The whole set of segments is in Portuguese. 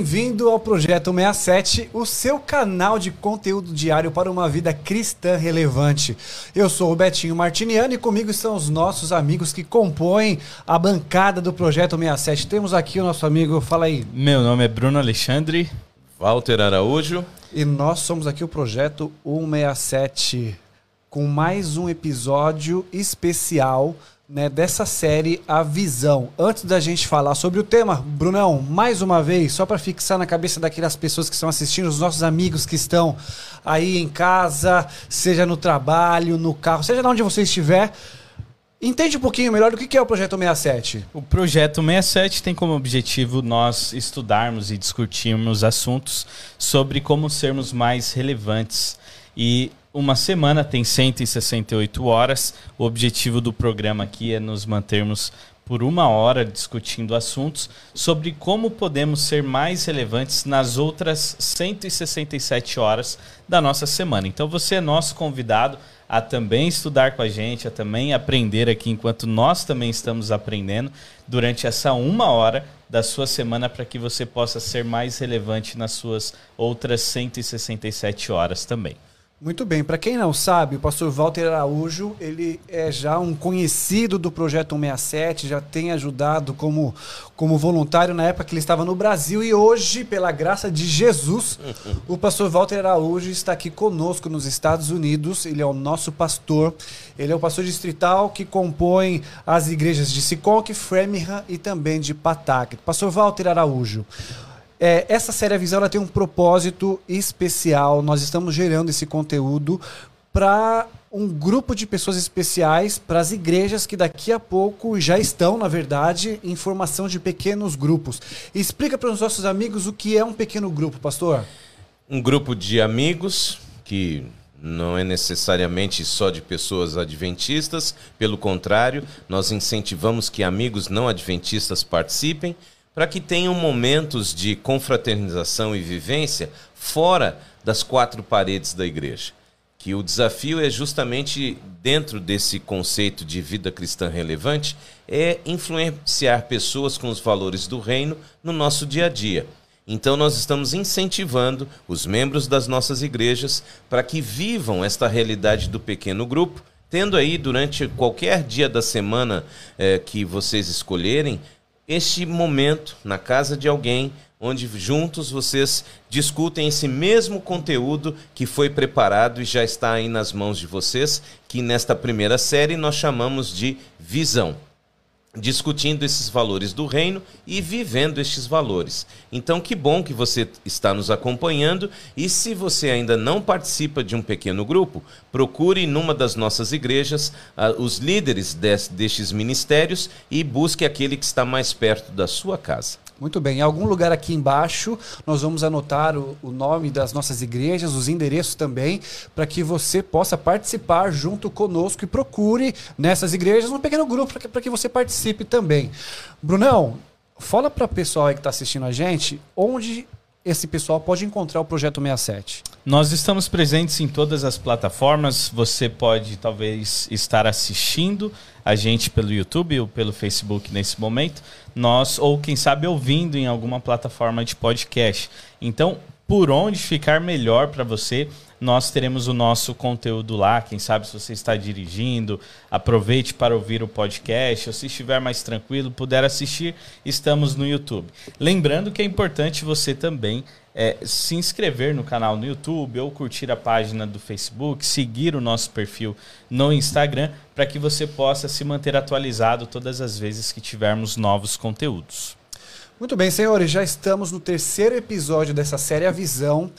Bem-vindo ao Projeto 67, o seu canal de conteúdo diário para uma vida cristã relevante. Eu sou o Betinho Martiniano e comigo estão os nossos amigos que compõem a bancada do Projeto 67. Temos aqui o nosso amigo, fala aí. Meu nome é Bruno Alexandre. Walter Araújo. E nós somos aqui o Projeto 167 com mais um episódio especial né, dessa série A Visão. Antes da gente falar sobre o tema, Brunão, mais uma vez, só para fixar na cabeça daquelas pessoas que estão assistindo, os nossos amigos que estão aí em casa, seja no trabalho, no carro, seja onde você estiver, Entende um pouquinho melhor do que é o Projeto 67? O Projeto 67 tem como objetivo nós estudarmos e discutirmos assuntos sobre como sermos mais relevantes. E uma semana tem 168 horas. O objetivo do programa aqui é nos mantermos por uma hora discutindo assuntos sobre como podemos ser mais relevantes nas outras 167 horas da nossa semana. Então você é nosso convidado a também estudar com a gente, a também aprender aqui enquanto nós também estamos aprendendo durante essa uma hora da sua semana para que você possa ser mais relevante nas suas outras 167 horas também. Muito bem, para quem não sabe, o pastor Walter Araújo, ele é já um conhecido do Projeto 167, já tem ajudado como, como voluntário na época que ele estava no Brasil e hoje, pela graça de Jesus, o pastor Walter Araújo está aqui conosco nos Estados Unidos, ele é o nosso pastor, ele é o pastor distrital que compõe as igrejas de Siconk, Framingham e também de Patac. Pastor Walter Araújo, é, essa série Visão ela tem um propósito especial. Nós estamos gerando esse conteúdo para um grupo de pessoas especiais, para as igrejas que daqui a pouco já estão, na verdade, em formação de pequenos grupos. Explica para os nossos amigos o que é um pequeno grupo, pastor. Um grupo de amigos que não é necessariamente só de pessoas adventistas, pelo contrário, nós incentivamos que amigos não adventistas participem para que tenham momentos de confraternização e vivência fora das quatro paredes da igreja. Que o desafio é justamente dentro desse conceito de vida cristã relevante é influenciar pessoas com os valores do reino no nosso dia a dia. Então nós estamos incentivando os membros das nossas igrejas para que vivam esta realidade do pequeno grupo, tendo aí durante qualquer dia da semana eh, que vocês escolherem este momento na casa de alguém onde juntos vocês discutem esse mesmo conteúdo que foi preparado e já está aí nas mãos de vocês, que nesta primeira série nós chamamos de visão discutindo esses valores do reino e vivendo estes valores. Então, que bom que você está nos acompanhando e se você ainda não participa de um pequeno grupo, procure numa das nossas igrejas uh, os líderes destes ministérios e busque aquele que está mais perto da sua casa. Muito bem. Em algum lugar aqui embaixo, nós vamos anotar o, o nome das nossas igrejas, os endereços também, para que você possa participar junto conosco e procure nessas igrejas um pequeno grupo para que você participe também. Brunão, fala para o pessoal que está assistindo a gente onde esse pessoal pode encontrar o Projeto 67? Nós estamos presentes em todas as plataformas. Você pode talvez estar assistindo a gente pelo YouTube ou pelo Facebook nesse momento. Nós ou quem sabe ouvindo em alguma plataforma de podcast. Então, por onde ficar melhor para você, nós teremos o nosso conteúdo lá. Quem sabe se você está dirigindo, aproveite para ouvir o podcast. Ou se estiver mais tranquilo, puder assistir, estamos no YouTube. Lembrando que é importante você também é, se inscrever no canal no YouTube ou curtir a página do Facebook, seguir o nosso perfil no Instagram, para que você possa se manter atualizado todas as vezes que tivermos novos conteúdos. Muito bem, senhores, já estamos no terceiro episódio dessa série A Visão.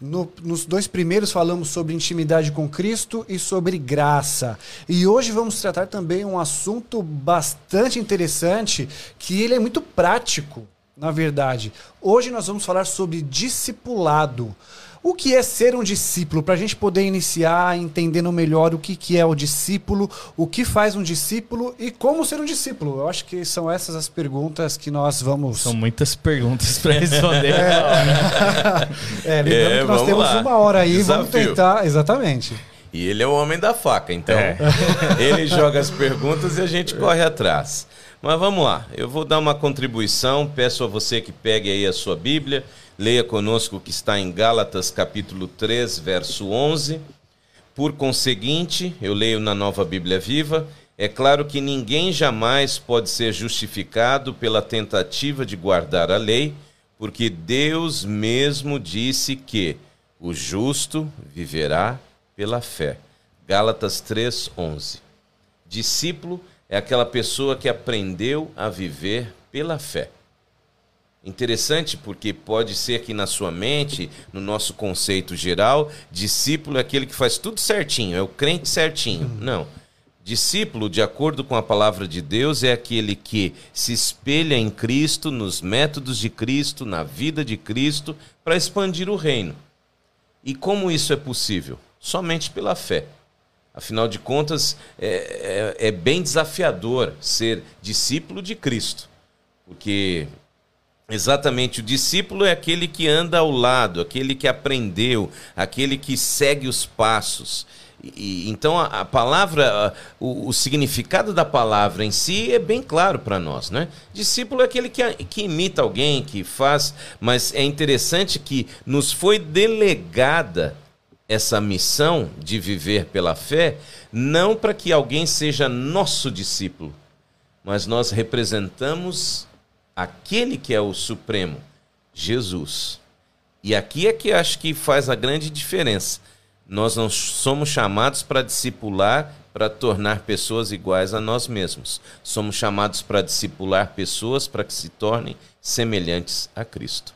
No, nos dois primeiros falamos sobre intimidade com Cristo e sobre graça. E hoje vamos tratar também um assunto bastante interessante, que ele é muito prático, na verdade. Hoje nós vamos falar sobre discipulado. O que é ser um discípulo? Para a gente poder iniciar entendendo melhor o que, que é o discípulo, o que faz um discípulo e como ser um discípulo. Eu acho que são essas as perguntas que nós vamos. São muitas perguntas para responder. é, é lembrando é, que nós temos lá. uma hora aí, Desafio. vamos tentar. Exatamente. E ele é o homem da faca, então É. ele joga as perguntas e a gente corre atrás. Mas vamos lá, eu vou dar uma contribuição, peço a você que pegue aí a sua Bíblia, leia conosco o que está em Gálatas capítulo 3, verso 11. Por conseguinte, eu leio na Nova Bíblia Viva, é claro que ninguém jamais pode ser justificado pela tentativa de guardar a lei, porque Deus mesmo disse que o justo viverá pela fé. Gálatas 3:11. Discípulo é aquela pessoa que aprendeu a viver pela fé. Interessante porque pode ser que na sua mente, no nosso conceito geral, discípulo é aquele que faz tudo certinho, é o crente certinho. Não. Discípulo, de acordo com a palavra de Deus, é aquele que se espelha em Cristo, nos métodos de Cristo, na vida de Cristo, para expandir o reino. E como isso é possível? Somente pela fé. Afinal de contas, é, é- é bem desafiador ser discípulo de Cristo. Porque exatamente o discípulo é aquele que anda ao lado, aquele que aprendeu, aquele que segue os passos. E- então a, a palavra, a- o, o significado da palavra em si é bem claro para nós, né? Discípulo é aquele que, que imita alguém, que faz, mas é interessante que nos foi delegada essa missão de viver pela fé, não para que alguém seja nosso discípulo, mas nós representamos aquele que é o Supremo, Jesus. E aqui é que acho que faz a grande diferença. Nós não somos chamados para discipular, para tornar pessoas iguais a nós mesmos. Somos chamados para discipular pessoas para que se tornem semelhantes a Cristo.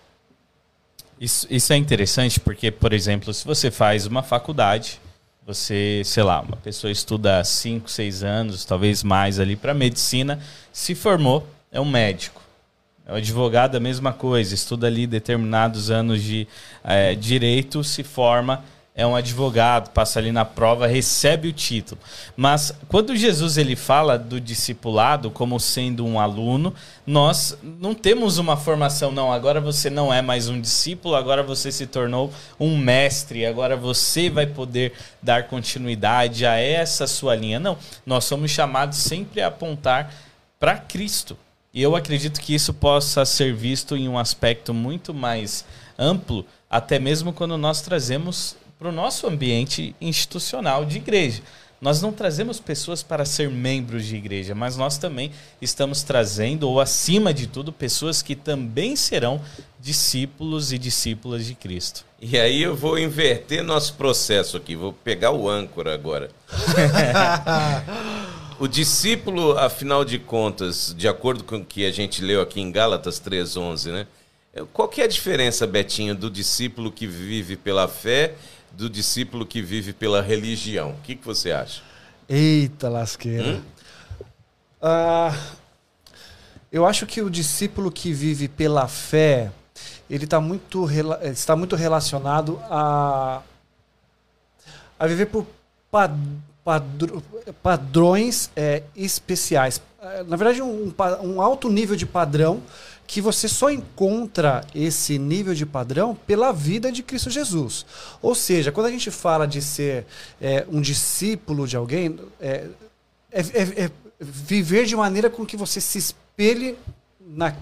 Isso, isso é interessante porque, por exemplo, se você faz uma faculdade, você, sei lá, uma pessoa estuda 5, 6 anos, talvez mais ali para medicina, se formou, é um médico. É um advogado, a mesma coisa, estuda ali determinados anos de eh, direito, se forma, é um advogado, passa ali na prova, recebe o título. Mas quando Jesus ele fala do discipulado como sendo um aluno, nós não temos uma formação, não. Agora você não é mais um discípulo, agora você se tornou um mestre, agora você vai poder dar continuidade a essa sua linha. Não, nós somos chamados sempre a apontar para Cristo. E eu acredito que isso possa ser visto em um aspecto muito mais amplo, até mesmo quando nós trazemos para o nosso ambiente institucional de igreja. Nós não trazemos pessoas para ser membros de igreja, mas nós também estamos trazendo, ou acima de tudo, pessoas que também serão discípulos e discípulas de Cristo. E aí eu vou inverter nosso processo aqui, vou pegar o âncora agora. o discípulo, afinal de contas, de acordo com o que a gente leu aqui em Gálatas 3:11, né? Qual que é a diferença, Betinho, do discípulo que vive pela fé do discípulo que vive pela religião? O que, que você acha? Eita lasqueira. Ah, eu acho que o discípulo que vive pela fé, ele tá muito, está muito relacionado a, a viver por pad- padrões é, especiais. É, Na verdade, um, um alto nível de padrão que você só encontra esse nível de padrão pela vida de Cristo Jesus. Ou seja, quando a gente fala de ser é, um discípulo de alguém, é, é- é- é viver de maneira com que você se espelhe na-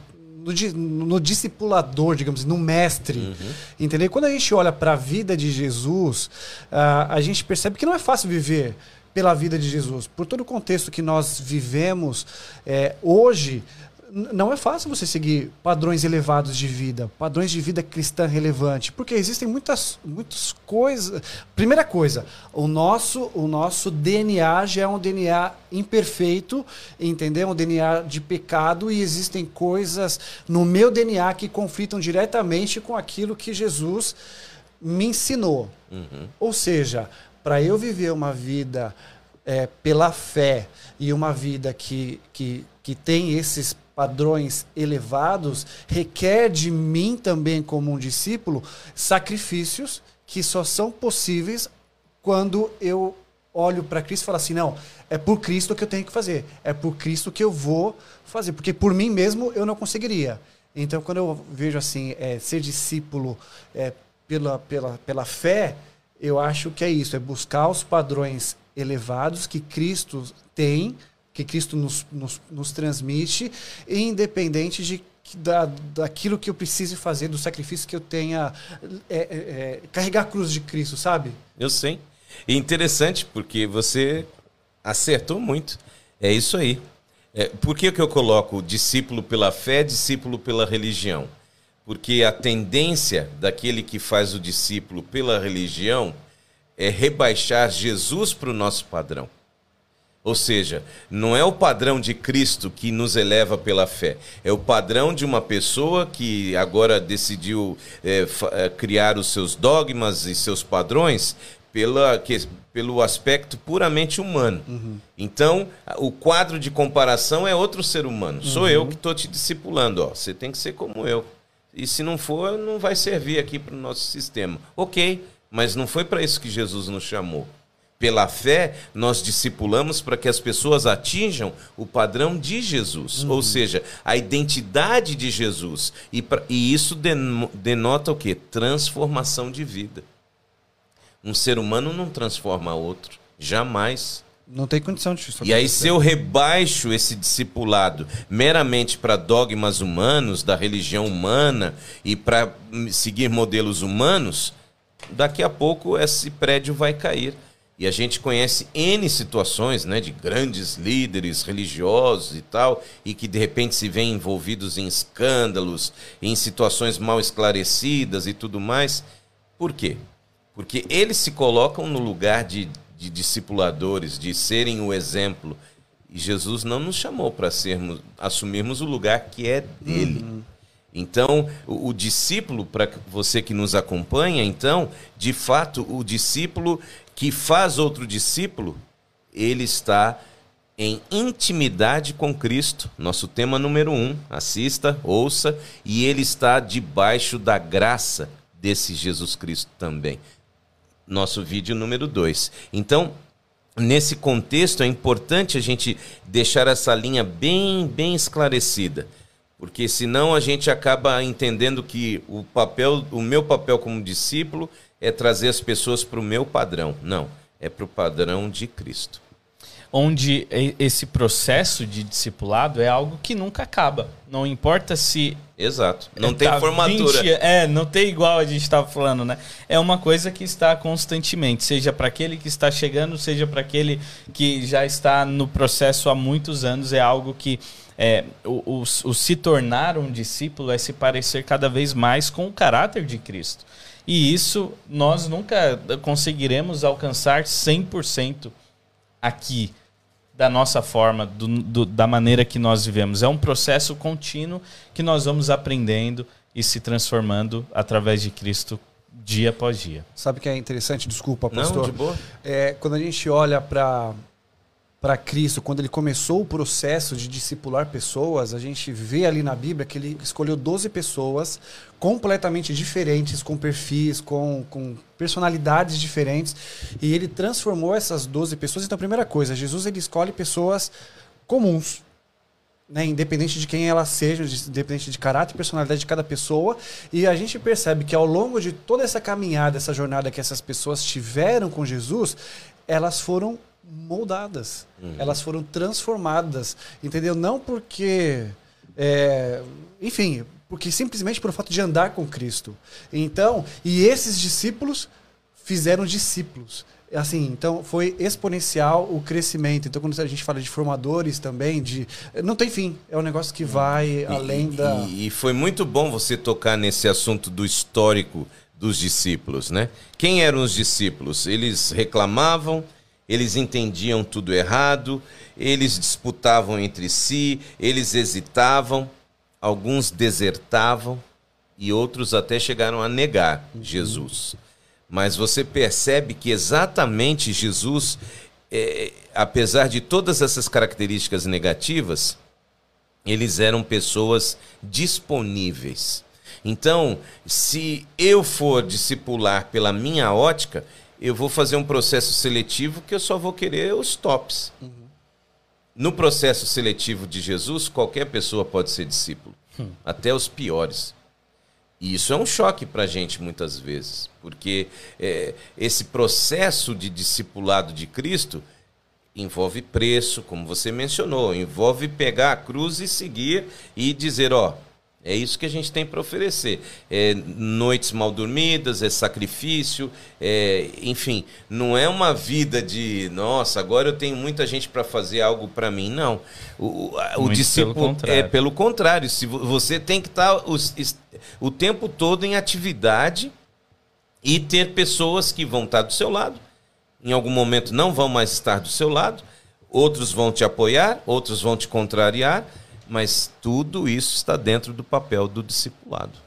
no, no discipulador, digamos, assim, no mestre. Entendeu? Quando a gente olha para a vida de Jesus, ah, a gente percebe que não é fácil viver pela vida de Jesus. Por todo o contexto que nós vivemos é, hoje, não é fácil você seguir padrões elevados de vida, padrões de vida cristã relevante, porque existem muitas, muitas coisas. Primeira coisa, o nosso, o nosso DNA já é um DNA imperfeito, entendeu? Um DNA de pecado e existem coisas no meu DNA que conflitam diretamente com aquilo que Jesus me ensinou. Ou seja, para eu viver uma vida é, pela fé e uma vida que, que, que tem esses padrões elevados, requer de mim também, como um discípulo, sacrifícios que só são possíveis quando eu olho para Cristo e falo assim: não, é por Cristo que eu tenho que fazer, é por Cristo que eu vou fazer, porque por mim mesmo eu não conseguiria. Então, quando eu vejo assim, é, ser discípulo é, pela, pela, pela fé, Eu acho que é isso, é buscar os padrões elevados que Cristo tem, que Cristo nos, nos, nos transmite, independente de da, daquilo que eu precise fazer, do sacrifício que eu tenha. É, é, é, carregar a cruz de Cristo, sabe? Eu sei. E interessante, porque você acertou muito. É isso aí. É, por que, que eu coloco discípulo pela fé, discípulo pela religião? Porque a tendência daquele que faz o discípulo pela religião é rebaixar Jesus para o nosso padrão. Ou seja, não é o padrão de Cristo que nos eleva pela fé, é o padrão de uma pessoa que agora decidiu é, criar os seus dogmas e seus padrões pela, que, pelo aspecto puramente humano. Uhum. Então, o quadro de comparação é outro ser humano. Uhum. Sou eu que estou te discipulando. Ó. Você tem que ser como eu. E se não for, não vai servir aqui para o nosso sistema. Ok, mas não foi para isso que Jesus nos chamou. Pela fé, nós discipulamos para que as pessoas atinjam o padrão de Jesus, uhum. ou seja, a identidade de Jesus. E, pra, e isso denota o quê? Transformação de vida. Um ser humano não transforma outro, jamais. Não tem condição de isso. E aí, se eu rebaixo esse discipulado meramente para dogmas humanos, da religião humana e para seguir modelos humanos, daqui a pouco esse prédio vai cair. E a gente conhece N situações né, de grandes líderes religiosos e tal, e que de repente se veem envolvidos em escândalos, em situações mal esclarecidas e tudo mais. Por quê? Porque eles se colocam no lugar de, de discipuladores, de serem o exemplo. E Jesus não nos chamou para sermos, assumirmos o lugar que é dele. Uhum. Então, o, o discípulo, para você que nos acompanha, então, de fato, o discípulo que faz outro discípulo, ele está em intimidade com Cristo. Nosso tema número um. Assista, ouça, e ele está debaixo da graça desse Jesus Cristo também. Nosso vídeo número dois. Então, nesse contexto, é importante a gente deixar essa linha bem, bem esclarecida. Porque senão a gente acaba entendendo que o papel, o meu papel como discípulo é trazer as pessoas para o meu padrão. Não, é para o padrão de Cristo. Onde esse processo de discipulado é algo que nunca acaba. Não importa se. Exato. Não tem tá formatura. 20, é, não tem igual a gente estava falando, né? É uma coisa que está constantemente, seja para aquele que está chegando, seja para aquele que já está no processo há muitos anos. É algo que é, o, o, o, se tornar um discípulo é se parecer cada vez mais com o caráter de Cristo. E isso nós nunca conseguiremos alcançar 100% aqui, da nossa forma, do, do, da maneira que nós vivemos. É um processo contínuo que nós vamos aprendendo e se transformando através de Cristo dia após dia. Sabe o que é interessante? Desculpa, pastor. Não, de boa. É, quando a gente olha para para Cristo, quando ele começou o processo de discipular pessoas, a gente vê ali na Bíblia que ele escolheu 12 pessoas completamente diferentes, com perfis, com, com personalidades diferentes, e ele transformou essas 12 pessoas. Então, a primeira coisa, Jesus ele escolhe pessoas comuns, né, independente de quem elas sejam, independente de caráter e personalidade de cada pessoa. E a gente percebe que ao longo de toda essa caminhada, essa jornada que essas pessoas tiveram com Jesus, elas foram moldadas, uhum. elas foram transformadas, entendeu? Não porque, é, enfim, porque simplesmente por fato de andar com Cristo. Então, e esses discípulos fizeram discípulos. Assim, então foi exponencial o crescimento. Então, quando a gente fala de formadores também, de não tem fim. É um negócio que vai e, além da. E, e foi muito bom você tocar nesse assunto do histórico dos discípulos, né? Quem eram os discípulos? Eles reclamavam, eles entendiam tudo errado, eles disputavam entre si, eles hesitavam, alguns desertavam e outros até chegaram a negar Jesus. Mas você percebe que exatamente Jesus, é, apesar de todas essas características negativas, eles eram pessoas disponíveis. Então, se eu for discipular pela minha ótica, eu vou fazer um processo seletivo que eu só vou querer os tops. Uhum. No processo seletivo de Jesus, qualquer pessoa pode ser discípulo, hum. até os piores. E isso é um choque para a gente muitas vezes, porque é, esse processo de discipulado de Cristo envolve preço, como você mencionou, envolve pegar a cruz e seguir e dizer, ó, é isso que a gente tem para oferecer. É noites mal dormidas, é sacrifício, é, enfim, não é uma vida de, nossa, agora eu tenho muita gente para fazer algo para mim. Não. O, o discípulo pelo é pelo contrário. Se você tem que estar tá os, o tempo todo em atividade e ter pessoas que vão estar tá do seu lado. Em algum momento não vão mais estar do seu lado, outros vão te apoiar, outros vão te contrariar mas tudo isso está dentro do papel do discipulado.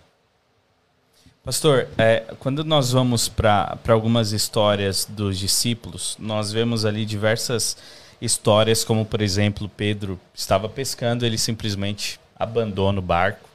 Pastor, é, quando nós vamos para algumas histórias dos discípulos, nós vemos ali diversas histórias, como por exemplo, Pedro estava pescando, ele simplesmente abandona o barco,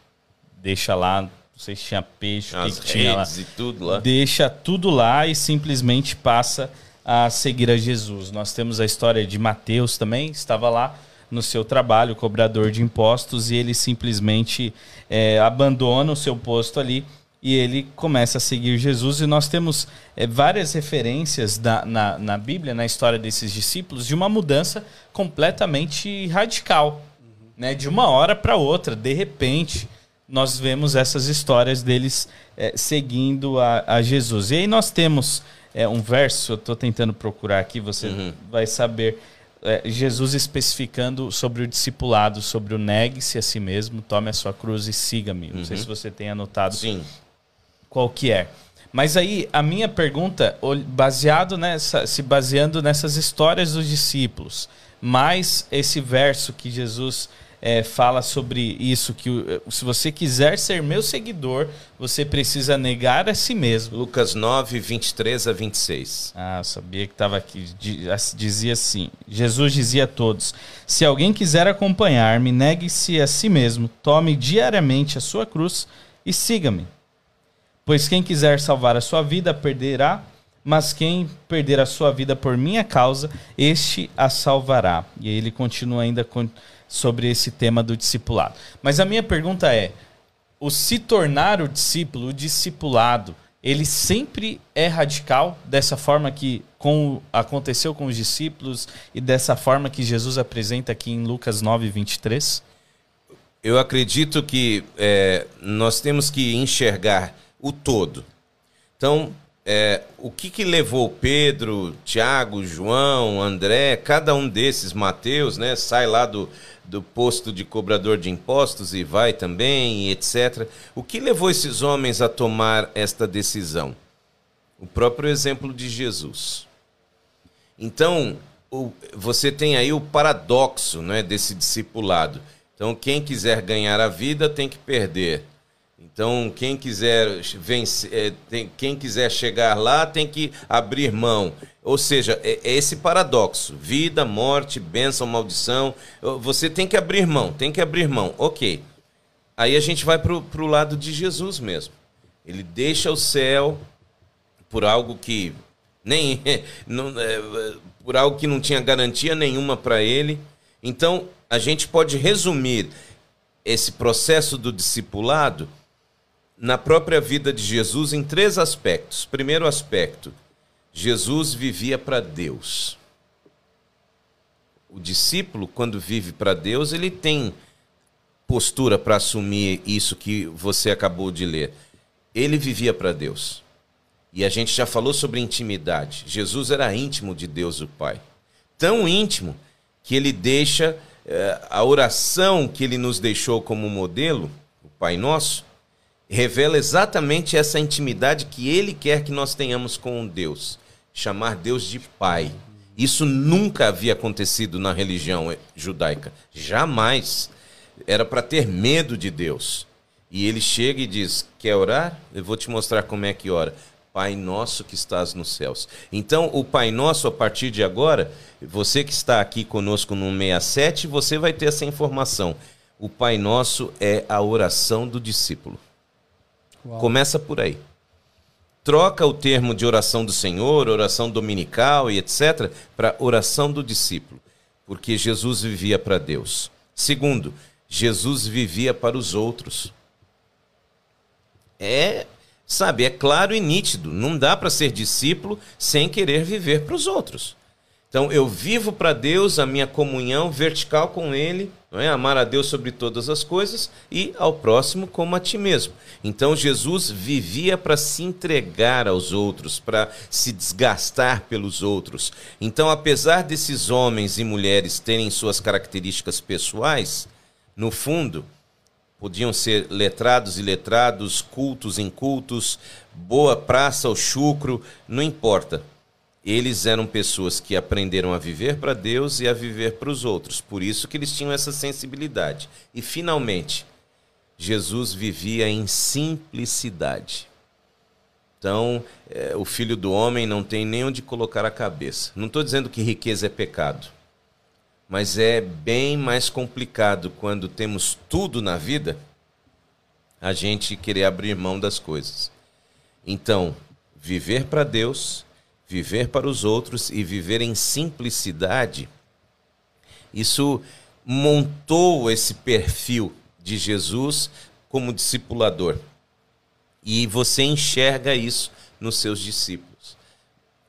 deixa lá, não sei se tinha peixe, o que, tinha lá, e tudo lá, deixa tudo lá e simplesmente passa a seguir a Jesus. Nós temos a história de Mateus também, estava lá no seu trabalho, cobrador de impostos, e ele simplesmente é, abandona o seu posto ali e ele começa a seguir Jesus. E nós temos é, várias referências da, na, na Bíblia, na história desses discípulos, de uma mudança completamente radical. Uhum. Né? De uma hora para outra, de repente, nós vemos essas histórias deles é, seguindo a, a, Jesus. E aí nós temos é, um verso, eu estou tentando procurar aqui, você uhum. vai saber é, Jesus especificando sobre o discipulado, sobre o negue-se a si mesmo, tome a sua cruz e siga-me. Não sei uhum. se você tem anotado Sim. qual que é. Mas aí a minha pergunta, baseado nessa, se baseando nessas histórias dos discípulos, mais esse verso que Jesus é, fala sobre isso, que eh, se você quiser ser meu seguidor, você precisa negar a si mesmo. Lucas 9, 23 a 26. Ah, sabia que estava aqui. Dizia assim: Jesus dizia a todos: Se alguém quiser acompanhar-me, negue-se a si mesmo, tome diariamente a sua cruz e siga-me. Pois quem quiser salvar a sua vida, perderá mas quem perder a sua vida por minha causa, este a salvará. E aí ele continua ainda com sobre esse tema do discipulado. Mas a minha pergunta é: o se tornar o discípulo, o discipulado, ele sempre é radical dessa forma que com, aconteceu com os discípulos e dessa forma que Jesus apresenta aqui em Lucas 9, 23? Eu acredito que é, nós temos que enxergar o todo. Então, é, o que, que levou Pedro, Tiago, João, André, cada um desses, Mateus, né, sai lá do, do posto de cobrador de impostos e vai também, etc. O que levou esses homens a tomar esta decisão? O próprio exemplo de Jesus. Então, o, você tem aí o paradoxo né, desse discipulado. Então, quem quiser ganhar a vida tem que perder. Então, quem quiser vencer, é, tem, quem quiser chegar lá tem que abrir mão. Ou seja, é, é esse paradoxo: vida, morte, bênção, maldição. Você tem que abrir mão, tem que abrir mão. Ok. Aí a gente vai para o lado de Jesus mesmo. Ele deixa o céu por algo que nem não, é, por algo que não tinha garantia nenhuma para ele. Então, a gente pode resumir esse processo do discipulado na própria vida de Jesus em três aspectos. Primeiro aspecto, Jesus vivia para Deus. O discípulo, quando vive para Deus, ele tem postura para assumir isso que você acabou de ler. Ele vivia para Deus. E a gente já falou sobre intimidade. Jesus era íntimo de Deus, o Pai. Tão íntimo que ele deixa eh, a oração que ele nos deixou como modelo, o Pai Nosso, revela exatamente essa intimidade que ele quer que nós tenhamos com Deus, chamar Deus de Pai. Isso nunca havia acontecido na religião judaica, jamais. Era para ter medo de Deus. E ele chega e diz: Quer orar? Eu vou te mostrar como é que ora. Pai nosso que estás nos céus. Então, o Pai Nosso, a partir de agora, você que está aqui conosco no 67, você vai ter essa informação. O Pai Nosso é a oração do discípulo. Uau. Começa por aí. Troca o termo de oração do Senhor, oração dominical e etc., para oração do discípulo, porque Jesus vivia para Deus. Segundo, Jesus vivia para os outros. é, sabe, é claro e nítido. Não dá para ser discípulo sem querer viver para os outros. Então eu vivo para Deus a minha comunhão vertical com Ele, não é? amar a Deus sobre todas as coisas e ao próximo como a ti mesmo. Então Jesus vivia para se entregar aos outros, para se desgastar pelos outros. Então, apesar desses homens e mulheres terem suas características pessoais, no fundo, podiam ser letrados e letrados, cultos incultos, boa praça ou chucro, não importa eles eram pessoas que aprenderam a viver para Deus e a viver para os outros. Por isso que eles tinham essa sensibilidade. E finalmente, Jesus vivia em simplicidade. Então, é, o filho do homem não tem nem onde colocar a cabeça. Não estou dizendo que riqueza é pecado, mas é bem mais complicado quando temos tudo na vida a gente querer abrir mão das coisas. Então, viver para Deus viver para os outros e viver em simplicidade, isso montou esse perfil de Jesus como discipulador. E você enxerga isso nos seus discípulos.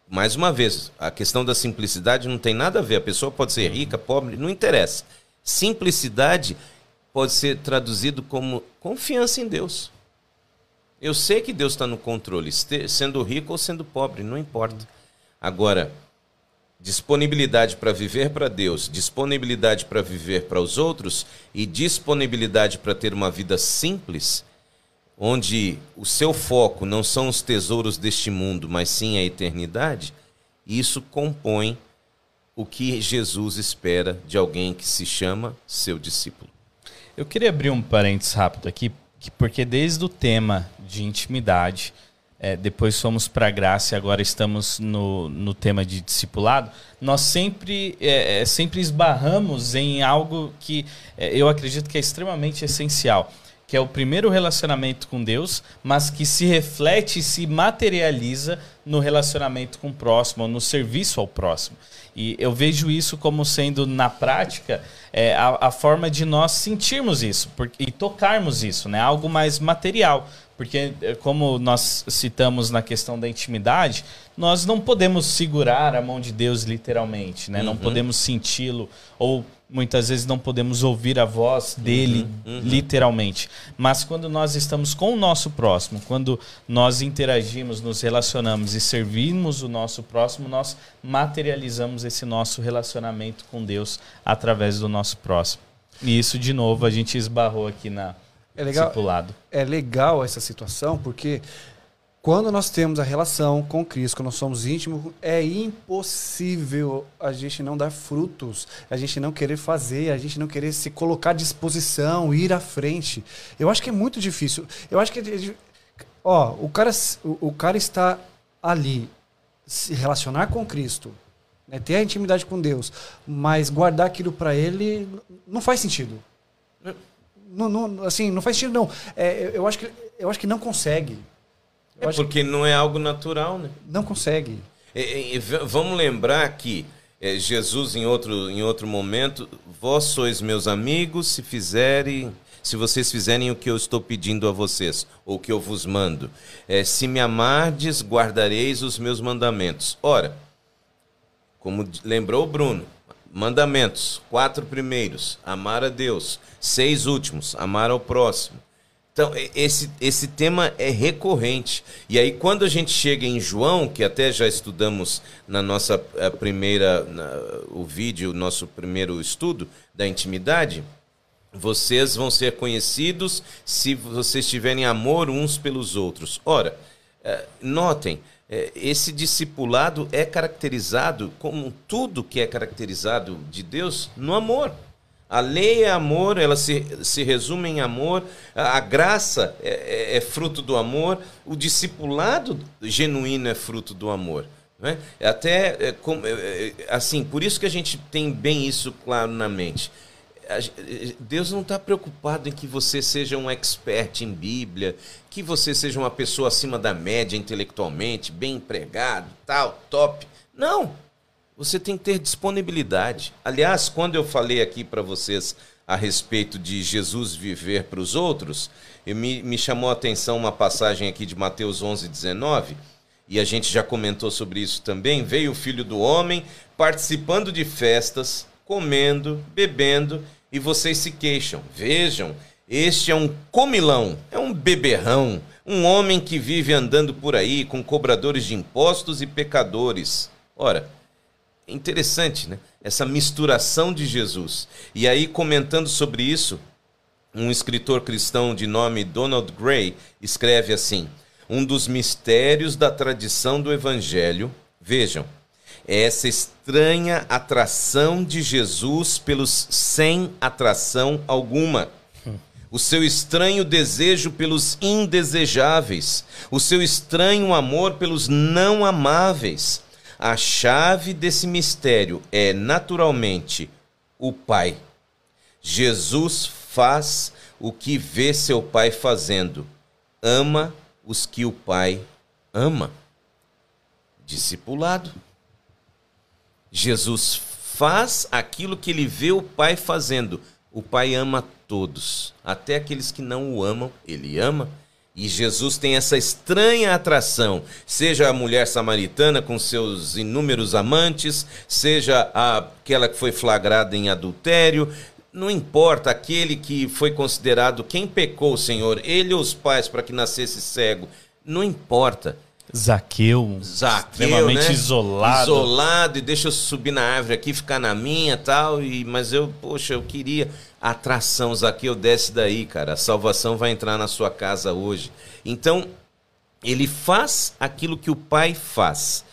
Mais uma vez, a questão da simplicidade não tem nada a ver. A pessoa pode ser rica, pobre, não interessa. Simplicidade pode ser traduzido como confiança em Deus. Eu sei que Deus está no controle, sendo rico ou sendo pobre, não importa. Agora, disponibilidade para viver para Deus, disponibilidade para viver para os outros e disponibilidade para ter uma vida simples, onde o seu foco não são os tesouros deste mundo, mas sim a eternidade, isso compõe o que Jesus espera de alguém que se chama seu discípulo. Eu queria abrir um parênteses rápido aqui porque desde o tema de intimidade, é, depois fomos para a graça e agora estamos no, no tema de discipulado, nós sempre, é, é, sempre esbarramos em algo que é, eu acredito que é extremamente essencial, que é o primeiro relacionamento com Deus, mas que se reflete e se materializa no relacionamento com o próximo, no serviço ao próximo. E eu vejo isso como sendo, na prática, é, a, a, forma de nós sentirmos isso porque, e tocarmos isso, né? algo mais material. Porque, é, como nós citamos na questão da intimidade, nós não podemos segurar a mão de Deus literalmente, né? Uhum. Não podemos senti-lo ou muitas vezes não podemos ouvir a voz dele uhum, uhum. literalmente. Mas quando nós estamos com o nosso próximo, quando nós interagimos, nos relacionamos e servimos o nosso próximo, nós materializamos esse nosso relacionamento com Deus através do nosso próximo. E isso, de novo, a gente esbarrou aqui na, é legal, discipulado. É legal essa situação, porque quando nós temos a relação com Cristo, quando nós somos íntimos, é impossível a gente não dar frutos, a gente não querer fazer, a gente não querer se colocar à disposição, ir à frente. Eu acho que é muito difícil. Eu acho que ó, o cara, o, o cara está ali se relacionar com Cristo, né, ter a intimidade com Deus, mas guardar aquilo para ele não faz sentido. Não, não, assim, não faz sentido, não. É, eu, acho que, eu acho que não consegue. É porque não é algo natural, né? Não consegue. E, e, vamos lembrar que é, Jesus, em outro, em outro momento, vós sois meus amigos se fizerem. Se vocês fizerem o que eu estou pedindo a vocês, ou o que eu vos mando, é, se me amardes, guardareis os meus mandamentos. Ora, como lembrou o Bruno, mandamentos, quatro primeiros, amar a Deus, seis últimos, amar ao próximo. Então, esse, esse tema é recorrente. E aí, quando a gente chega em João, que até já estudamos na nossa primeira, na, o vídeo, nosso primeiro estudo da intimidade, vocês vão ser conhecidos se vocês tiverem amor uns pelos outros. Ora, é, notem, é, esse discipulado é caracterizado como tudo que é caracterizado de Deus no amor. A lei é amor, ela se, se resume em amor, a, a graça é, é, é, fruto do amor, o discipulado genuíno é fruto do amor. Né? Até, é, é, assim, por isso que a gente tem bem isso claro na mente. Deus não está preocupado em que você seja um expert em Bíblia, que você seja uma pessoa acima da média intelectualmente, bem empregado, tal, top. Não. Você tem que ter disponibilidade. Aliás, quando eu falei aqui para vocês a respeito de Jesus viver para os outros, me, me chamou a atenção uma passagem aqui de Mateus 11, 19, e a gente já comentou sobre isso também. Veio o filho do homem participando de festas, comendo, bebendo, e vocês se queixam. Vejam, este é um comilão, é um beberrão, um homem que vive andando por aí com cobradores de impostos e pecadores. Ora, interessante, né? Essa misturação de Jesus. E aí, comentando sobre isso, um escritor cristão de nome Donald Gray escreve assim: Um dos mistérios da tradição do Evangelho, vejam, é essa estranha atração de Jesus pelos sem atração alguma o seu estranho desejo pelos indesejáveis, o seu estranho amor pelos não amáveis. A chave desse mistério é naturalmente o Pai. Jesus faz o que vê seu Pai fazendo, ama os que o Pai ama. Discipulado. Jesus faz aquilo que ele vê o Pai fazendo. O Pai ama todos, até aqueles que não o amam, ele ama. E Jesus tem essa estranha atração, seja a mulher samaritana com seus inúmeros amantes, seja aquela que foi flagrada em adultério, não importa, aquele que foi considerado quem pecou, Senhor, ele ou os pais para que nascesse cego, não importa. Zaqueu, Zaqueu extremamente né? isolado. Isolado, e deixa eu subir na árvore aqui, ficar na minha tal, e mas eu, poxa, eu queria atração, Zaqueu, desce daí, cara, a salvação vai entrar na sua casa hoje. Então, ele faz aquilo que o pai faz.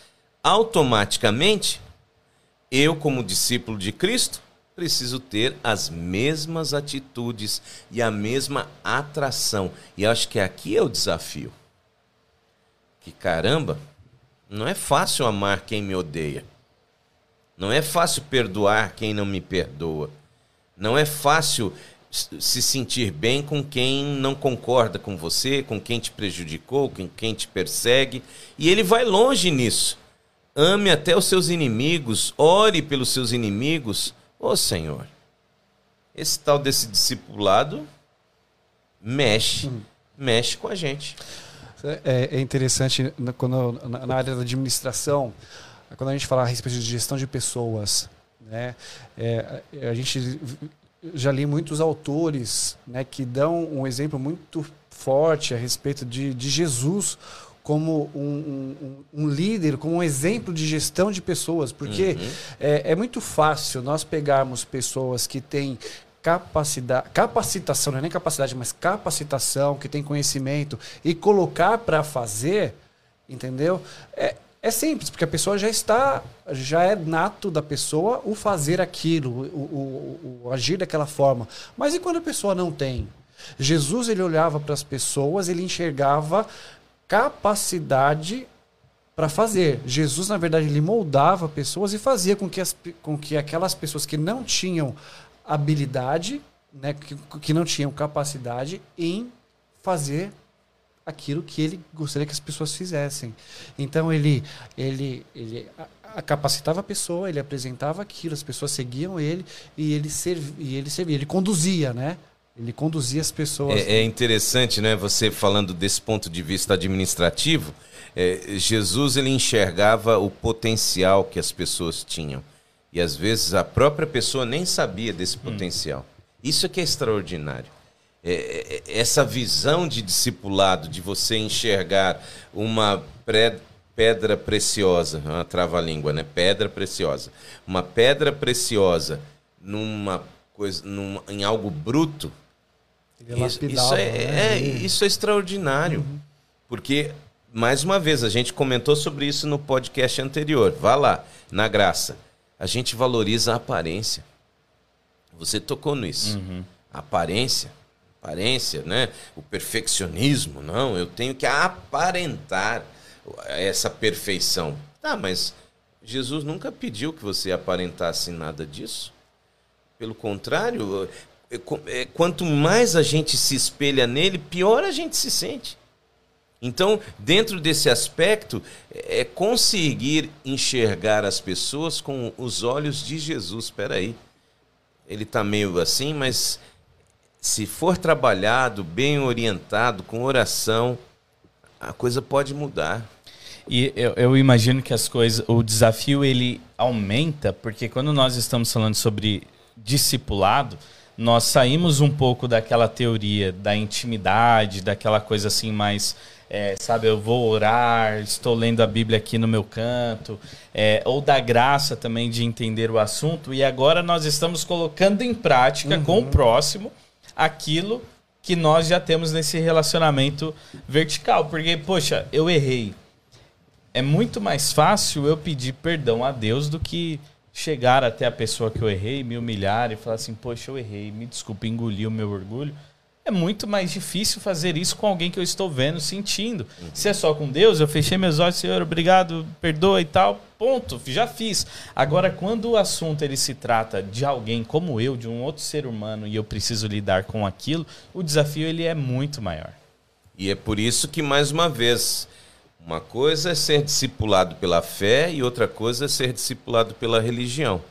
Automaticamente, eu, como discípulo de Cristo, preciso ter as mesmas atitudes e a mesma atração. E acho que aqui é o desafio que caramba, não é fácil amar quem me odeia. Não é fácil perdoar quem não me perdoa. Não é fácil se sentir bem com quem não concorda com você, com quem te prejudicou, com quem te persegue. E ele vai longe nisso. Ame até os seus inimigos, ore pelos seus inimigos. Ô oh, Senhor, esse tal desse discipulado mexe, hum. mexe com a gente. É, é interessante quando, na área da administração, quando a gente fala a respeito de gestão de pessoas, né, é, a gente já li muitos autores né, que dão um exemplo muito forte a respeito de, de Jesus como um, um, um, líder, como um exemplo de gestão de pessoas, porque uhum. é, é, muito fácil nós pegarmos pessoas que têm capacidade, capacitação, não é nem capacidade, mas capacitação, que tem conhecimento e colocar para fazer, entendeu? É, é simples, porque a pessoa já está, já é nato da pessoa o fazer aquilo, o, o, o, agir daquela forma. Mas e quando a pessoa não tem? Jesus ele olhava para as pessoas, ele enxergava capacidade para fazer. Jesus, na verdade, ele moldava pessoas e fazia com que, as, com que aquelas pessoas que não tinham habilidade, né, que, que não tinham capacidade em fazer aquilo que ele gostaria que as pessoas fizessem. Então ele ele ele capacitava a pessoa, ele apresentava aquilo, as pessoas seguiam ele e ele servia, ele servia, ele conduzia, né? Ele conduzia as pessoas. É, é interessante, né? Você falando desse ponto de vista administrativo, é, Jesus ele enxergava o potencial que as pessoas tinham. E às vezes a própria pessoa nem sabia desse hum. potencial. Isso é que é extraordinário. É, é, é, essa visão de discipulado, de você enxergar uma pré, pedra preciosa, uma trava-língua, né? Pedra preciosa. Uma pedra preciosa numa coisa, num, em algo bruto. Isso, isso, é, né? é, isso é extraordinário. Uhum. Porque, mais uma vez, a gente comentou sobre isso no podcast anterior. Vá lá, na graça a gente valoriza a aparência. Você tocou nisso. Uhum. Aparência, aparência, né? O perfeccionismo, não, eu tenho que aparentar essa perfeição. Tá, mas Jesus nunca pediu que você aparentasse nada disso. Pelo contrário, é, é, quanto mais a gente se espelha nele, pior a gente se sente. Então, dentro desse aspecto, é conseguir enxergar as pessoas com os olhos de Jesus. Espera aí. ele está meio assim, mas se for trabalhado, bem orientado, com oração, a coisa pode mudar. E eu, eu, imagino que as coisas, o desafio ele aumenta, porque quando nós estamos falando sobre discipulado, nós saímos um pouco daquela teoria da intimidade, daquela coisa assim mais, é, sabe, eu vou orar, estou lendo a Bíblia aqui no meu canto, é, ou da graça também de entender o assunto, e agora nós estamos colocando em prática uhum. com o próximo aquilo que nós já temos nesse relacionamento vertical. Porque, poxa, eu errei. É muito mais fácil eu pedir perdão a Deus do que chegar até a pessoa que eu errei, me humilhar e falar assim: Poxa, eu errei, me desculpe, engoli o meu orgulho. É muito mais difícil fazer isso com alguém que eu estou vendo, sentindo. Uhum. Se é só com Deus, eu fechei meus olhos, Senhor, obrigado, perdoa e tal, ponto, já fiz. Agora, quando o assunto ele se trata de alguém como eu, de um outro ser humano, e eu preciso lidar com aquilo, o desafio ele é muito maior. E é por isso que, mais uma vez, uma coisa é ser discipulado pela fé e outra coisa é ser discipulado pela religião.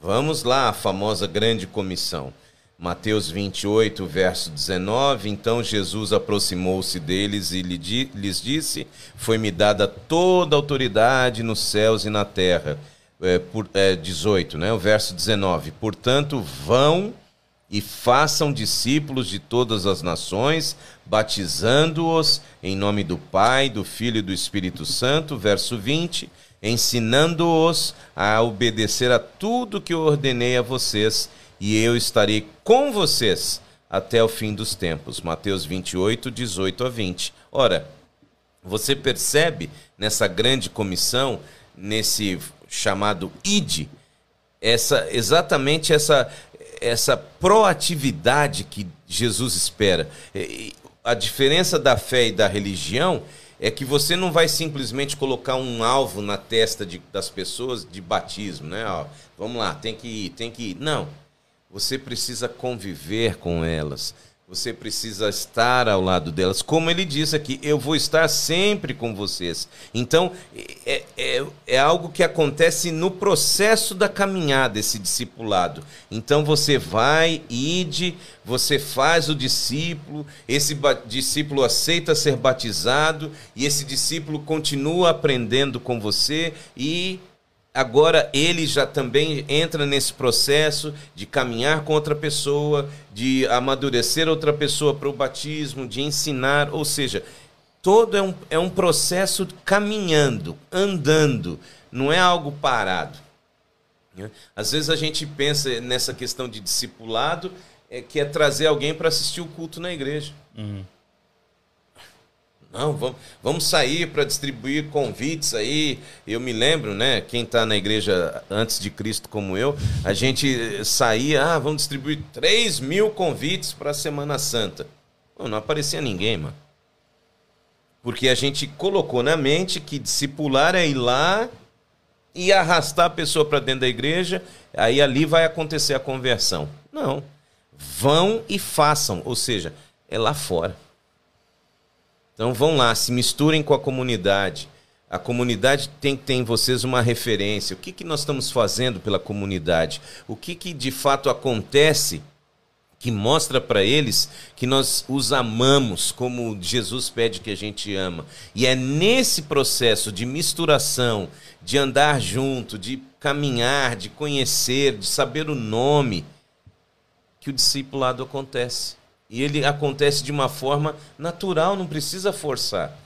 Vamos lá, a famosa grande comissão. Mateus 28, verso 19. Então Jesus aproximou-se deles e lhes disse: Foi-me dada toda a autoridade nos céus e na terra. É, por, é, 18, né? o verso 19. Portanto, vão e façam discípulos de todas as nações, batizando-os em nome do Pai, do Filho e do Espírito Santo. Verso 20. Ensinando-os a obedecer a tudo que eu ordenei a vocês e eu estarei com vocês até o fim dos tempos. Mateus 28, 18 a 20. Ora, você percebe nessa grande comissão, nesse chamado ID, essa exatamente essa essa proatividade que Jesus espera. A diferença da fé e da religião é que você não vai simplesmente colocar um alvo na testa de, das pessoas de batismo, né? Ó, vamos lá, tem que ir, tem que ir. Não. Você precisa conviver com elas. Você precisa estar ao lado delas. Como ele diz aqui, eu vou estar sempre com vocês. Então, é, é, é, algo que acontece no processo da caminhada, esse discipulado. Então, você vai, ide, você faz o discípulo, esse discípulo aceita ser batizado, e esse discípulo continua aprendendo com você e agora ele já também entra nesse processo de caminhar com outra pessoa, de amadurecer outra pessoa para o batismo, de ensinar, ou seja, todo é um, é um processo caminhando, andando, não é algo parado. Né? Às vezes a gente pensa nessa questão de discipulado, é, que é trazer alguém para assistir o culto na igreja. Uhum. Não, vamos, vamos sair para distribuir convites aí. Eu me lembro, né? Quem está na igreja antes de Cristo como eu, a gente saía, ah, vamos distribuir 3 mil convites para a Semana Santa. Não aparecia ninguém, mano. Porque a gente colocou na mente que discipular é ir lá e arrastar a pessoa para dentro da igreja, aí ali vai acontecer a conversão. Não. Vão e façam, ou seja, é lá fora. Então vão lá, se misturem com a comunidade. A comunidade tem que ter em vocês uma referência. O que, que nós estamos fazendo pela comunidade? O que, que de fato acontece que mostra para eles que nós os amamos como Jesus pede que a gente ama. E é nesse processo de misturação, de andar junto, de caminhar, de conhecer, de saber o nome, que o discipulado acontece. E ele acontece de uma forma natural, não precisa forçar.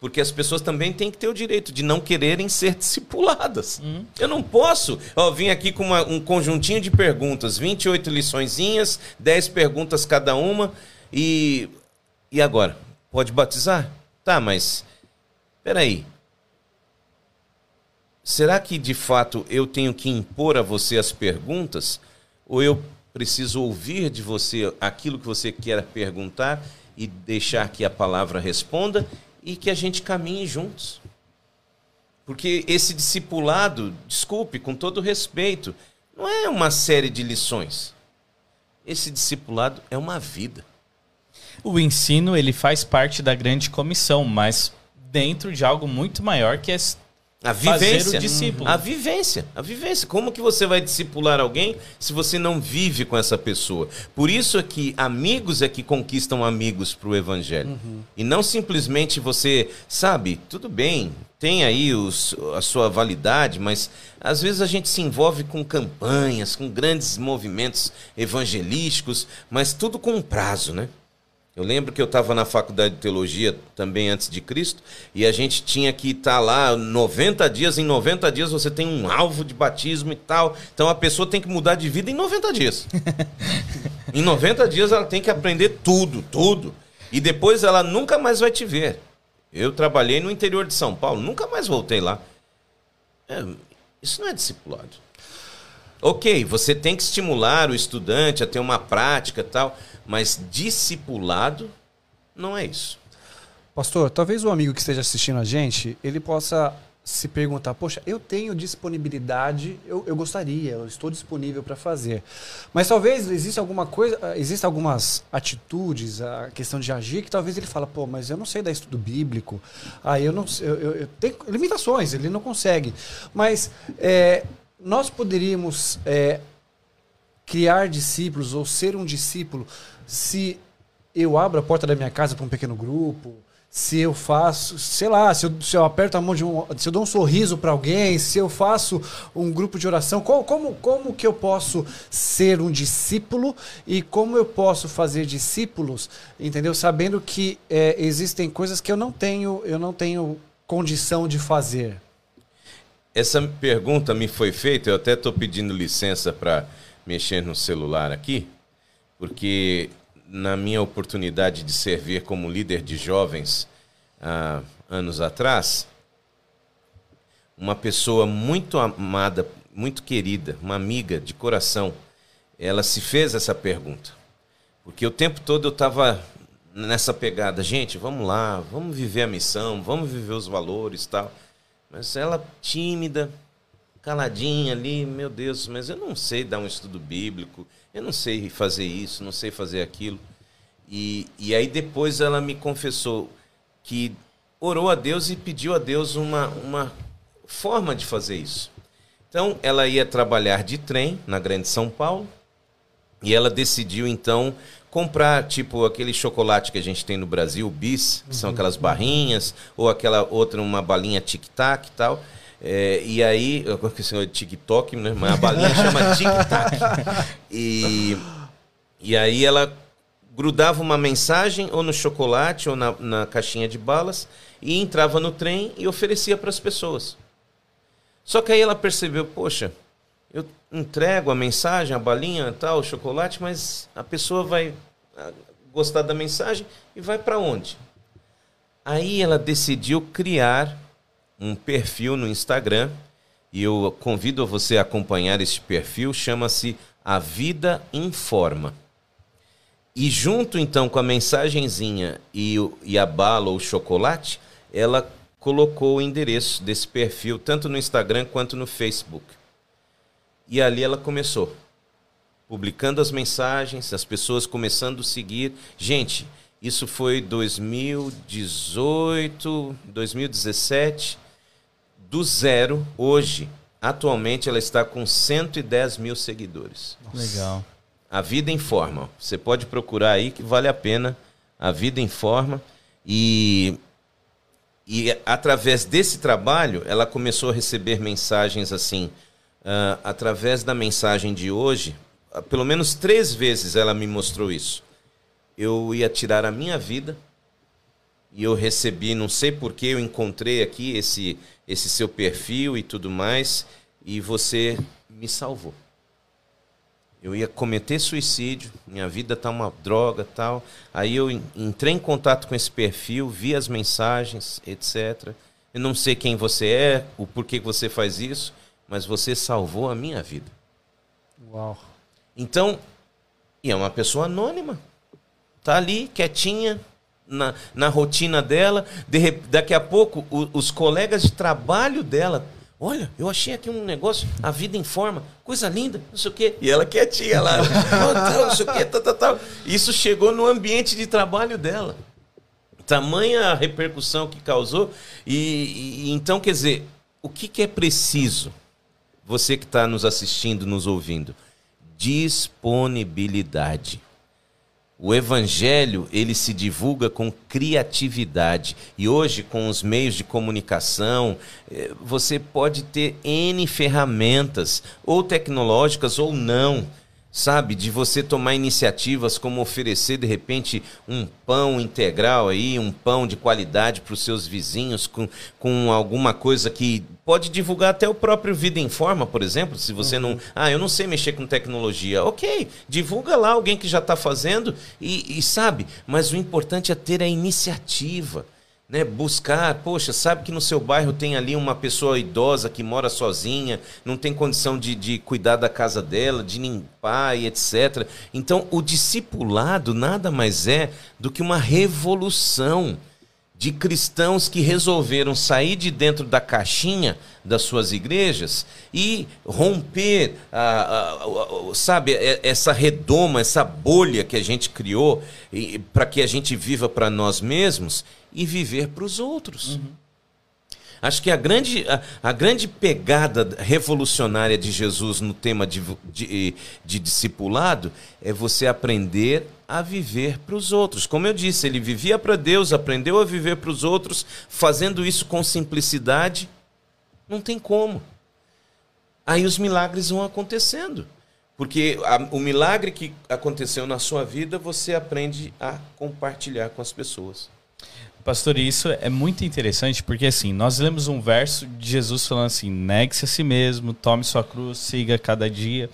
Porque as pessoas também têm que ter o direito de não quererem ser discipuladas. Uhum. Eu não posso. Ó, vim aqui com uma, um conjuntinho de perguntas, 28 liçõezinhas, 10 perguntas cada uma. E, e agora? Pode batizar? Tá, mas. Peraí. Será que de fato eu tenho que impor a você as perguntas? Ou eu preciso ouvir de você aquilo que você quer perguntar e deixar que a palavra responda e que a gente caminhe juntos. Porque esse discipulado, desculpe, com todo respeito, não é uma série de lições. Esse discipulado é uma vida. O ensino ele faz parte da grande comissão, mas dentro de algo muito maior que é A vivência. A vivência. A vivência. Como que você vai discipular alguém se você não vive com essa pessoa? Por isso é que amigos é que conquistam amigos para o evangelho. E não simplesmente você, sabe, tudo bem, tem aí os, a sua validade, mas às vezes a gente se envolve com campanhas, com grandes movimentos evangelísticos, mas tudo com um prazo, né? Eu lembro que eu estava na faculdade de teologia também antes de Cristo, e a gente tinha que estar lá 90 dias, em 90 dias você tem um alvo de batismo e tal. Então a pessoa tem que mudar de vida em 90 dias. em 90 dias ela tem que aprender tudo, tudo. E depois ela nunca mais vai te ver. Eu trabalhei no interior de São Paulo, nunca mais voltei lá. É, isso não é discipulado. Ok, você tem que estimular o estudante a ter uma prática tal, mas discipulado não é isso. Pastor, talvez o amigo que esteja assistindo a gente, ele possa se perguntar, poxa, eu tenho disponibilidade, eu, eu gostaria, eu estou disponível para fazer. Mas talvez exista alguma coisa, existem algumas atitudes, a questão de agir, que talvez ele fala, pô, mas eu não sei dar estudo bíblico, ah, eu não eu, eu, eu tenho limitações, ele não consegue. Mas é, nós poderíamos é, criar discípulos ou ser um discípulo se eu abro a porta da minha casa para um pequeno grupo, se eu faço, sei lá, se eu, se eu aperto a mão de um. Se eu dou um sorriso para alguém, se eu faço um grupo de oração, como, como, como que eu posso ser um discípulo e como eu posso fazer discípulos, entendeu? Sabendo que é, existem coisas que eu não tenho, eu não tenho condição de fazer. Essa pergunta me foi feita, eu até estou pedindo licença para mexer no celular aqui, porque na minha oportunidade de servir como líder de jovens há anos atrás, uma pessoa muito amada, muito querida, uma amiga de coração, ela se fez essa pergunta. Porque o tempo todo eu estava nessa pegada, gente, vamos lá, vamos viver a missão, vamos viver os valores tal. Mas ela tímida, caladinha ali, meu Deus, mas eu não sei dar um estudo bíblico, eu não sei fazer isso, não sei fazer aquilo. E, e aí depois ela me confessou que orou a Deus e pediu a Deus uma, uma forma de fazer isso. Então ela ia trabalhar de trem na Grande São Paulo e ela decidiu então comprar tipo aquele chocolate que a gente tem no Brasil, bis, que são uhum. aquelas barrinhas, ou aquela outra, uma balinha tic-tac e tal. É, e aí, eu que o senhor de TikTok, né? Mas a balinha chama tic-tac. E, e aí ela grudava uma mensagem ou no chocolate ou na, na caixinha de balas e entrava no trem e oferecia para as pessoas. Só que aí ela percebeu, poxa, eu entrego a mensagem, a balinha, tal, o chocolate, mas a pessoa vai ah, gostar da mensagem e vai para onde? Aí ela decidiu criar um perfil no Instagram e eu convido você a acompanhar este perfil, chama-se A Vida Informa. E junto então com a mensagenzinha e, e a bala ou chocolate, ela colocou o endereço desse perfil tanto no Instagram quanto no Facebook. E ali ela começou, publicando as mensagens, as pessoas começando a seguir. Gente, isso foi 2018, 2017 do zero, hoje, atualmente ela está com 110 mil seguidores. Legal. A Vida Informa. Você pode procurar aí que vale a pena. A Vida Informa. E, e através desse trabalho, ela começou a receber mensagens assim. Uh, através da mensagem de hoje, uh, pelo menos três vezes ela me mostrou isso. Eu ia tirar a minha vida e eu recebi, não sei porque eu encontrei aqui esse, esse seu perfil e tudo mais, e você me salvou. Eu ia cometer suicídio, minha vida tá uma droga tal. Aí eu entrei em contato com esse perfil, vi as mensagens, etc. Eu não sei quem você é, o porquê que você faz isso, mas você salvou a minha vida. Uau. Então, e é uma pessoa anônima. Tá ali, quietinha, na, na rotina dela. De, daqui a pouco, o, os colegas de trabalho dela. Olha, eu achei aqui um negócio, a vida em forma, coisa linda, não sei o quê. E ela quietinha lá, não sei o quê, tal, tal, tal. Isso chegou no ambiente de trabalho dela. Tamanha a repercussão que causou. E, e então, quer dizer, o que, que é preciso? Você que está nos assistindo, nos ouvindo. Disponibilidade. O evangelho, ele se divulga com criatividade. E hoje, com os meios de comunicação, eh, você pode ter N ferramentas, ou tecnológicas ou não sabe? De você tomar iniciativas como oferecer de repente um pão integral aí, um pão de qualidade para os seus vizinhos com, com alguma coisa que pode divulgar até o próprio Vida em Forma, por exemplo, se você uhum. não, ah, eu não sei mexer com tecnologia, ok, divulga lá alguém que já está fazendo e, e sabe, mas o importante é ter a iniciativa né, buscar, poxa, sabe que no seu bairro tem ali uma pessoa idosa que mora sozinha, não tem condição de, de cuidar da casa dela, de limpar e etc. Então, o discipulado nada mais é do que uma revolução de cristãos que resolveram sair de dentro da caixinha das suas igrejas e romper, a, sabe, essa redoma, essa bolha que a gente criou para que a gente viva para nós mesmos e viver para os outros. Uhum. Acho que a grande, a, a, grande pegada revolucionária de Jesus no tema de, de, de discipulado é você aprender a viver para os outros. Como eu disse, ele vivia para Deus, aprendeu a viver para os outros, fazendo isso com simplicidade. Não tem como. Aí os milagres vão acontecendo. Porque a, o milagre que aconteceu na sua vida, você aprende a compartilhar com as pessoas. Pastor, isso é muito interessante porque assim, nós lemos um verso de Jesus falando assim: negue-se a si mesmo, tome sua cruz, siga cada dia.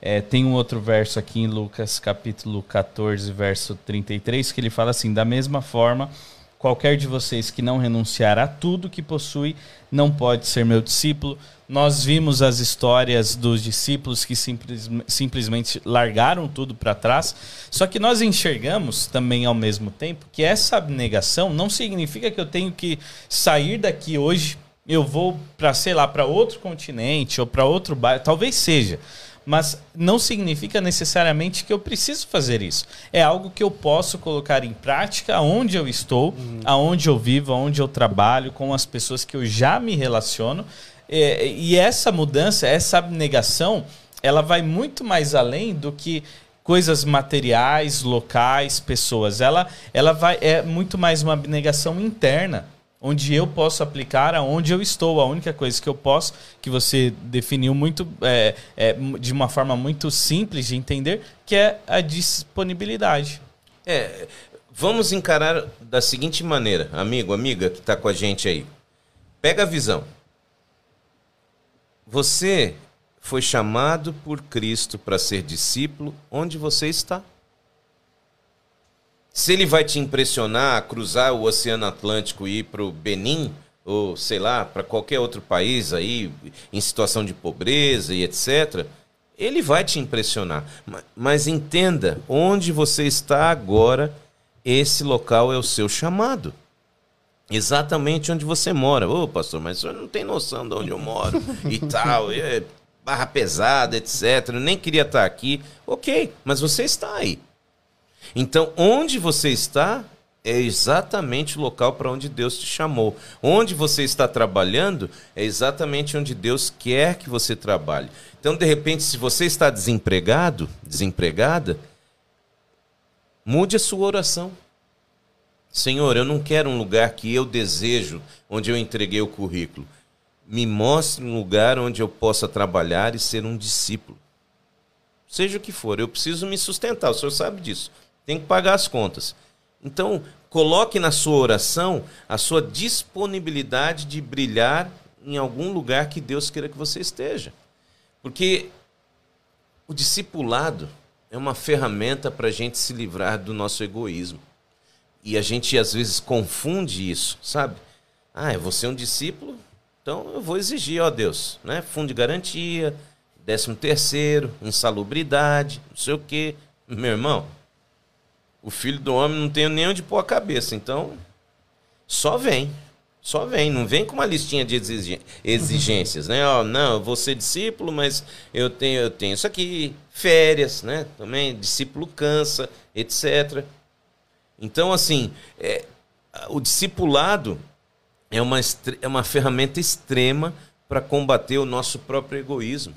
É, tem um outro verso aqui em Lucas capítulo 14, verso 33, que ele fala assim: da mesma forma, qualquer de vocês que não renunciar a tudo que possui não pode ser meu discípulo. Nós vimos as histórias dos discípulos que simples, simplesmente largaram tudo para trás. Só que nós enxergamos também ao mesmo tempo que essa abnegação não significa que eu tenho que sair daqui hoje, eu vou para, sei lá, para outro continente ou para outro bairro. Talvez seja mas não significa necessariamente que eu preciso fazer isso. É algo que eu posso colocar em prática onde eu estou, uhum. aonde eu vivo, aonde eu trabalho, com as pessoas que eu já me relaciono é, e essa mudança, essa abnegação, ela vai muito mais além do que coisas materiais, locais, pessoas. Ela, ela vai é muito mais uma abnegação interna, onde eu posso aplicar aonde eu estou. A única coisa que eu posso, que você definiu muito é, é, de uma forma muito simples de entender, que é a disponibilidade. É, vamos encarar da seguinte maneira, amigo, amiga que está com a gente aí. Pega a visão. Você foi chamado por Cristo para ser discípulo onde você está. Se ele vai te impressionar a cruzar o Oceano Atlântico e ir para o Benin, ou sei lá, para qualquer outro país aí, em situação de pobreza e etc., ele vai te impressionar. Mas entenda, onde você está agora, esse local é o seu chamado exatamente onde você mora. Ô, pastor, mas o senhor não tem noção de onde eu moro e tal. É barra pesada, etc. Eu nem queria estar aqui. Ok, mas você está aí. Então, onde você está é exatamente o local para onde Deus te chamou. Onde você está trabalhando é exatamente onde Deus quer que você trabalhe. Então, de repente, se você está desempregado, desempregada, mude a sua oração. Senhor, eu não quero um lugar que eu desejo, onde eu entreguei o currículo. Me mostre um lugar onde eu possa trabalhar e ser um discípulo. Seja o que for, eu preciso me sustentar, o senhor sabe disso. Tem que pagar as contas. Então, coloque na sua oração a sua disponibilidade de brilhar em algum lugar que Deus queira que você esteja. Porque o discipulado é uma ferramenta para a gente se livrar do nosso egoísmo. E a gente às vezes confunde isso, sabe? Ah, eu vou ser um discípulo, então eu vou exigir, ó Deus, né? Fundo de garantia, décimo terceiro, insalubridade, não sei o quê. Meu irmão, o filho do homem não tem nem onde pôr a cabeça, então só vem. Só vem, não vem com uma listinha de exigências, né? Ó, não, eu vou ser discípulo, mas eu tenho, eu tenho isso aqui, férias, né? Também, discípulo cansa, etc. Então, assim, é, o discipulado é uma, é uma ferramenta extrema para combater o nosso próprio egoísmo.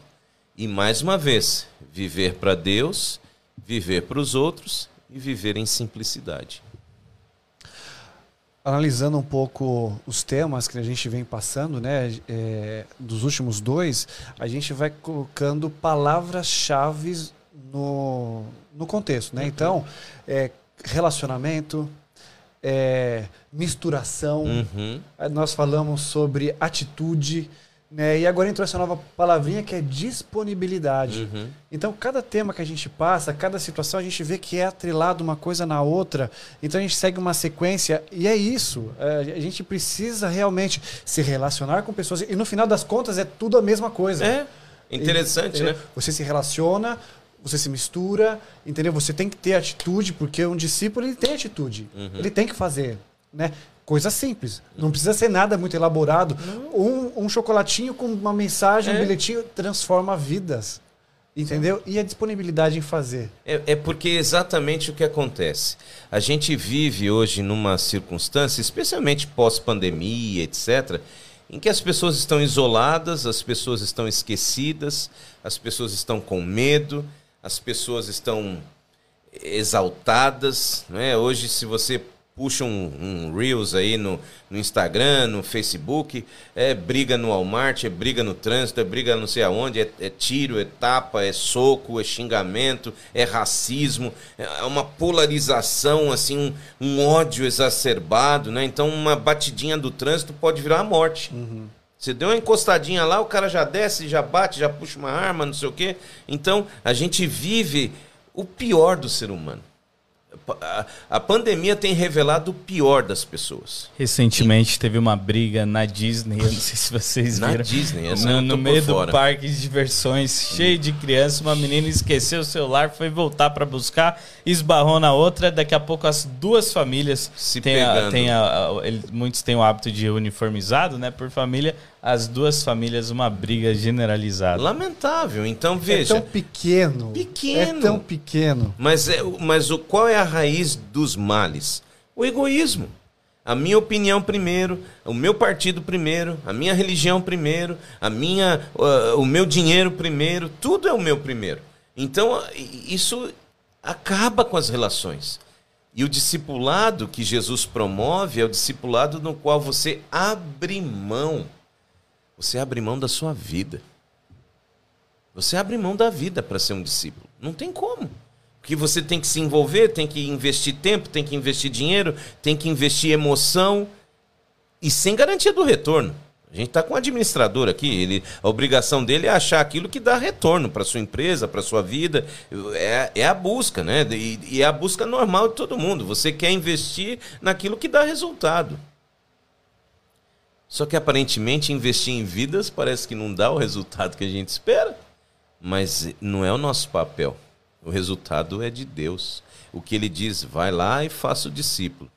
E mais uma vez, viver para Deus, viver para os outros e viver em simplicidade. Analisando um pouco os temas que a gente vem passando, né, é, dos últimos dois, a gente vai colocando palavras-chave no, no contexto, né? Uhum. Então, é, relacionamento, é, misturação, uhum. nós falamos sobre atitude, né? E agora entrou essa nova palavrinha que é disponibilidade. Uhum. Então, cada tema que a gente passa, cada situação, a gente vê que é atrelado uma coisa na outra. Então, a gente segue uma sequência e é isso. É, a gente precisa realmente se relacionar com pessoas. E no final das contas, é tudo a mesma coisa. É. Interessante, e, né? Você se relaciona, você se mistura, entendeu? Você tem que ter atitude, porque um discípulo ele tem atitude. Uhum. Ele tem que fazer. Né? Coisa simples. Não precisa ser nada muito elaborado. Um, um, chocolatinho com uma mensagem, é. um bilhetinho, transforma vidas. Entendeu? E a disponibilidade em fazer. É, é, porque exatamente o que acontece. A gente vive hoje numa circunstância, especialmente pós-pandemia, etc., em que as pessoas estão isoladas, as pessoas estão esquecidas, as pessoas estão com medo, as pessoas estão exaltadas. Né? Hoje, se você puxa um, um Reels aí no, no, Instagram, no Facebook, é briga no Walmart, é briga no trânsito, é briga não sei aonde, é, é tiro, é tapa, é soco, é xingamento, é racismo, é uma polarização, assim, um, um ódio exacerbado, né? Então uma batidinha do trânsito pode virar a morte. Uhum. Você deu uma encostadinha lá, o cara já desce, já bate, já puxa uma arma, não sei o quê. Então, a gente vive o pior do ser humano a, pandemia tem revelado o pior das pessoas. Recentemente e... teve uma briga na Disney, eu não sei se vocês viram. Na Disney, essa no, no meio do parque de diversões, cheio de crianças, uma menina esqueceu o celular, foi voltar para buscar, esbarrou na outra, daqui a pouco as duas famílias se tem pegando. A, tem a, muitos têm o hábito de uniformizado, né, por família, as duas famílias uma briga generalizada. Lamentável. Então veja. É tão pequeno. Pequeno. É tão pequeno. Mas, é, mas o, qual é a raiz dos males? O egoísmo. A minha opinião primeiro, o meu partido primeiro, a minha religião primeiro, a minha, uh, o meu dinheiro primeiro, tudo é o meu primeiro. Então isso acaba com as relações. E o discipulado que Jesus promove é o discipulado no qual você abre mão você abre mão da sua vida. Você abre mão da vida para ser um discípulo. Não tem como. Porque você tem que se envolver, tem que investir tempo, tem que investir dinheiro, tem que investir emoção e sem garantia do retorno. A gente está com um administrador aqui, ele, a obrigação dele é achar aquilo que dá retorno para sua empresa, para sua vida. É, é a busca, né? E, e é a busca normal de todo mundo. Você quer investir naquilo que dá resultado. Só que aparentemente investir em vidas parece que não dá o resultado que a gente espera. Mas não é o nosso papel. O resultado é de Deus. O que ele diz, vai lá e faça o discípulo.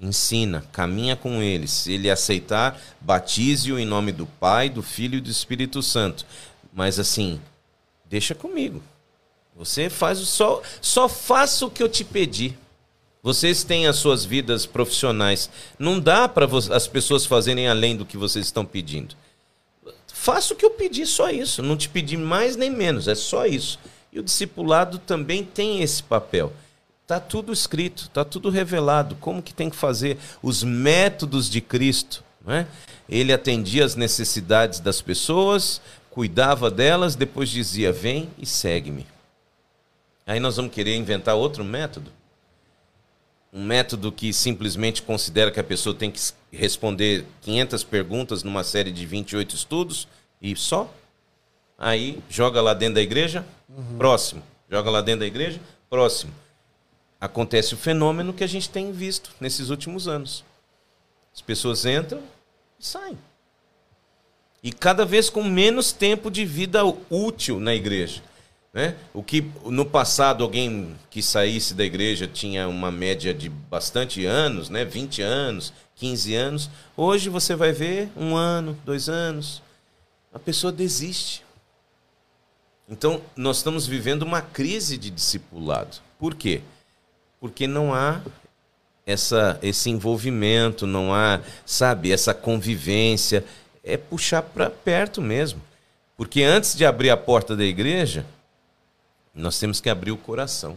Ensina, caminha com ele. Se ele aceitar, batize-o em nome do Pai, do Filho e do Espírito Santo. Mas assim, deixa comigo. Você faz o só, só faça o que eu te pedi. Vocês têm as suas vidas profissionais. Não dá para as pessoas fazerem além do que vocês estão pedindo. Faça o que eu pedi, só isso. Não te pedi mais nem menos, é só isso. E o discipulado também tem esse papel. Está tudo escrito, está tudo revelado. Como que tem que fazer? Os métodos de Cristo. Né? Ele atendia as necessidades das pessoas, cuidava delas, depois dizia: Vem e segue-me. Aí nós vamos querer inventar outro método? Um método que simplesmente considera que a pessoa tem que responder 500 perguntas numa série de 28 estudos e só? Aí joga lá dentro da igreja, uhum. próximo. Joga lá dentro da igreja, próximo. Acontece o fenômeno que a gente tem visto nesses últimos anos. As pessoas entram e saem. E cada vez com menos tempo de vida útil na igreja. Né? O que no passado alguém que saísse da igreja tinha uma média de bastante anos, né? 20 anos, 15 anos. Hoje você vai ver um ano, dois anos. A pessoa desiste. Então, nós estamos vivendo uma crise de discipulado. Por quê? Porque não há essa, esse envolvimento, não há, sabe, essa convivência. é puxar para perto mesmo. Porque antes de abrir a porta da igreja, nós temos que abrir o coração.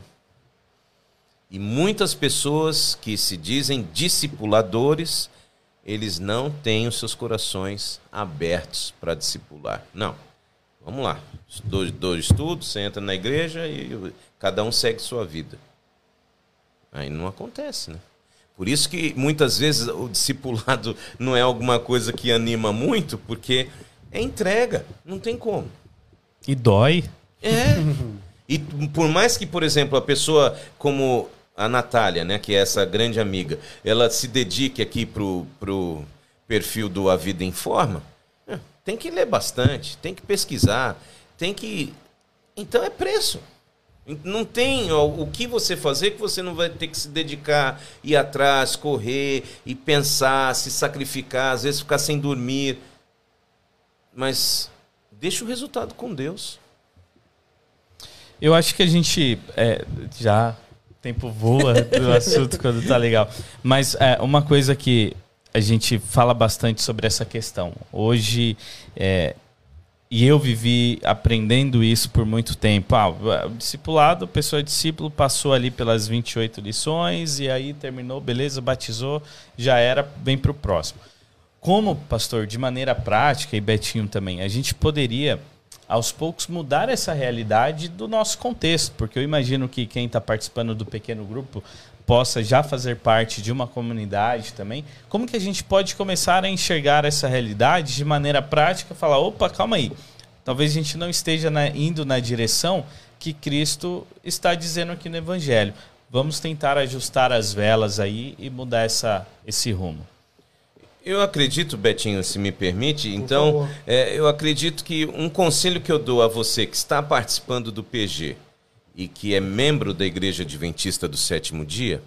E muitas pessoas que se dizem discipuladores, eles não têm os seus corações abertos para discipular. Não. Vamos lá. Dois, dois estudos, você entra na igreja e cada um segue sua vida. Aí não acontece, né? Por isso que muitas vezes o discipulado não é alguma coisa que anima muito, porque é entrega, não tem como. E dói. É. E por mais que, por exemplo, a pessoa como a Natália, né, que é essa grande amiga, ela se dedique aqui pro, pro perfil do A Vida em Forma, é, tem que ler bastante, tem que pesquisar, tem que. Então é preço. Não tem ó, o que você fazer que você não vai ter que se dedicar, ir atrás, correr e pensar, se sacrificar, às vezes ficar sem dormir. Mas deixa o resultado com Deus. Eu acho que a gente é, já o tempo voa do assunto quando tá legal. Mas é, uma coisa que a gente fala bastante sobre essa questão. Hoje é, e eu vivi aprendendo isso por muito tempo. Ah, o discipulado, a pessoa é discípulo, passou ali pelas 28 lições e aí terminou, beleza, batizou, já era, vem para o próximo. Como, pastor, de maneira prática, e Betinho também, a gente poderia, aos poucos, mudar essa realidade do nosso contexto, porque eu imagino que quem está participando do pequeno grupo possa já fazer parte de uma comunidade também, como que a gente pode começar a enxergar essa realidade de maneira prática, falar, opa, calma aí, talvez a gente não esteja na, indo na direção que Cristo está dizendo aqui no Evangelho. Vamos tentar ajustar as velas aí e mudar essa, esse rumo. Eu acredito, Betinho, se me permite, então, é, eu acredito que um conselho que eu dou a você que está participando do PG, e que é membro da Igreja Adventista do Sétimo Dia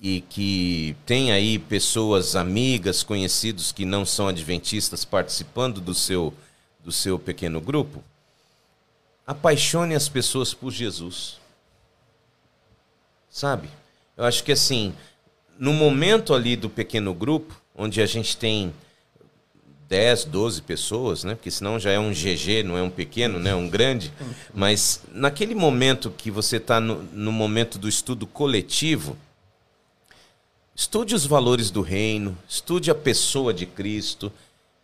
e que tem aí pessoas amigas, conhecidos que não são adventistas participando do seu do seu pequeno grupo, apaixone as pessoas por Jesus. Sabe? Eu acho que assim, no momento ali do pequeno grupo, onde a gente tem 10, 12 pessoas, né? Porque senão já é um GG, não é um pequeno, né? Um grande. Mas naquele momento que você está no, no momento do estudo coletivo, estude os valores do reino, estude a pessoa de Cristo,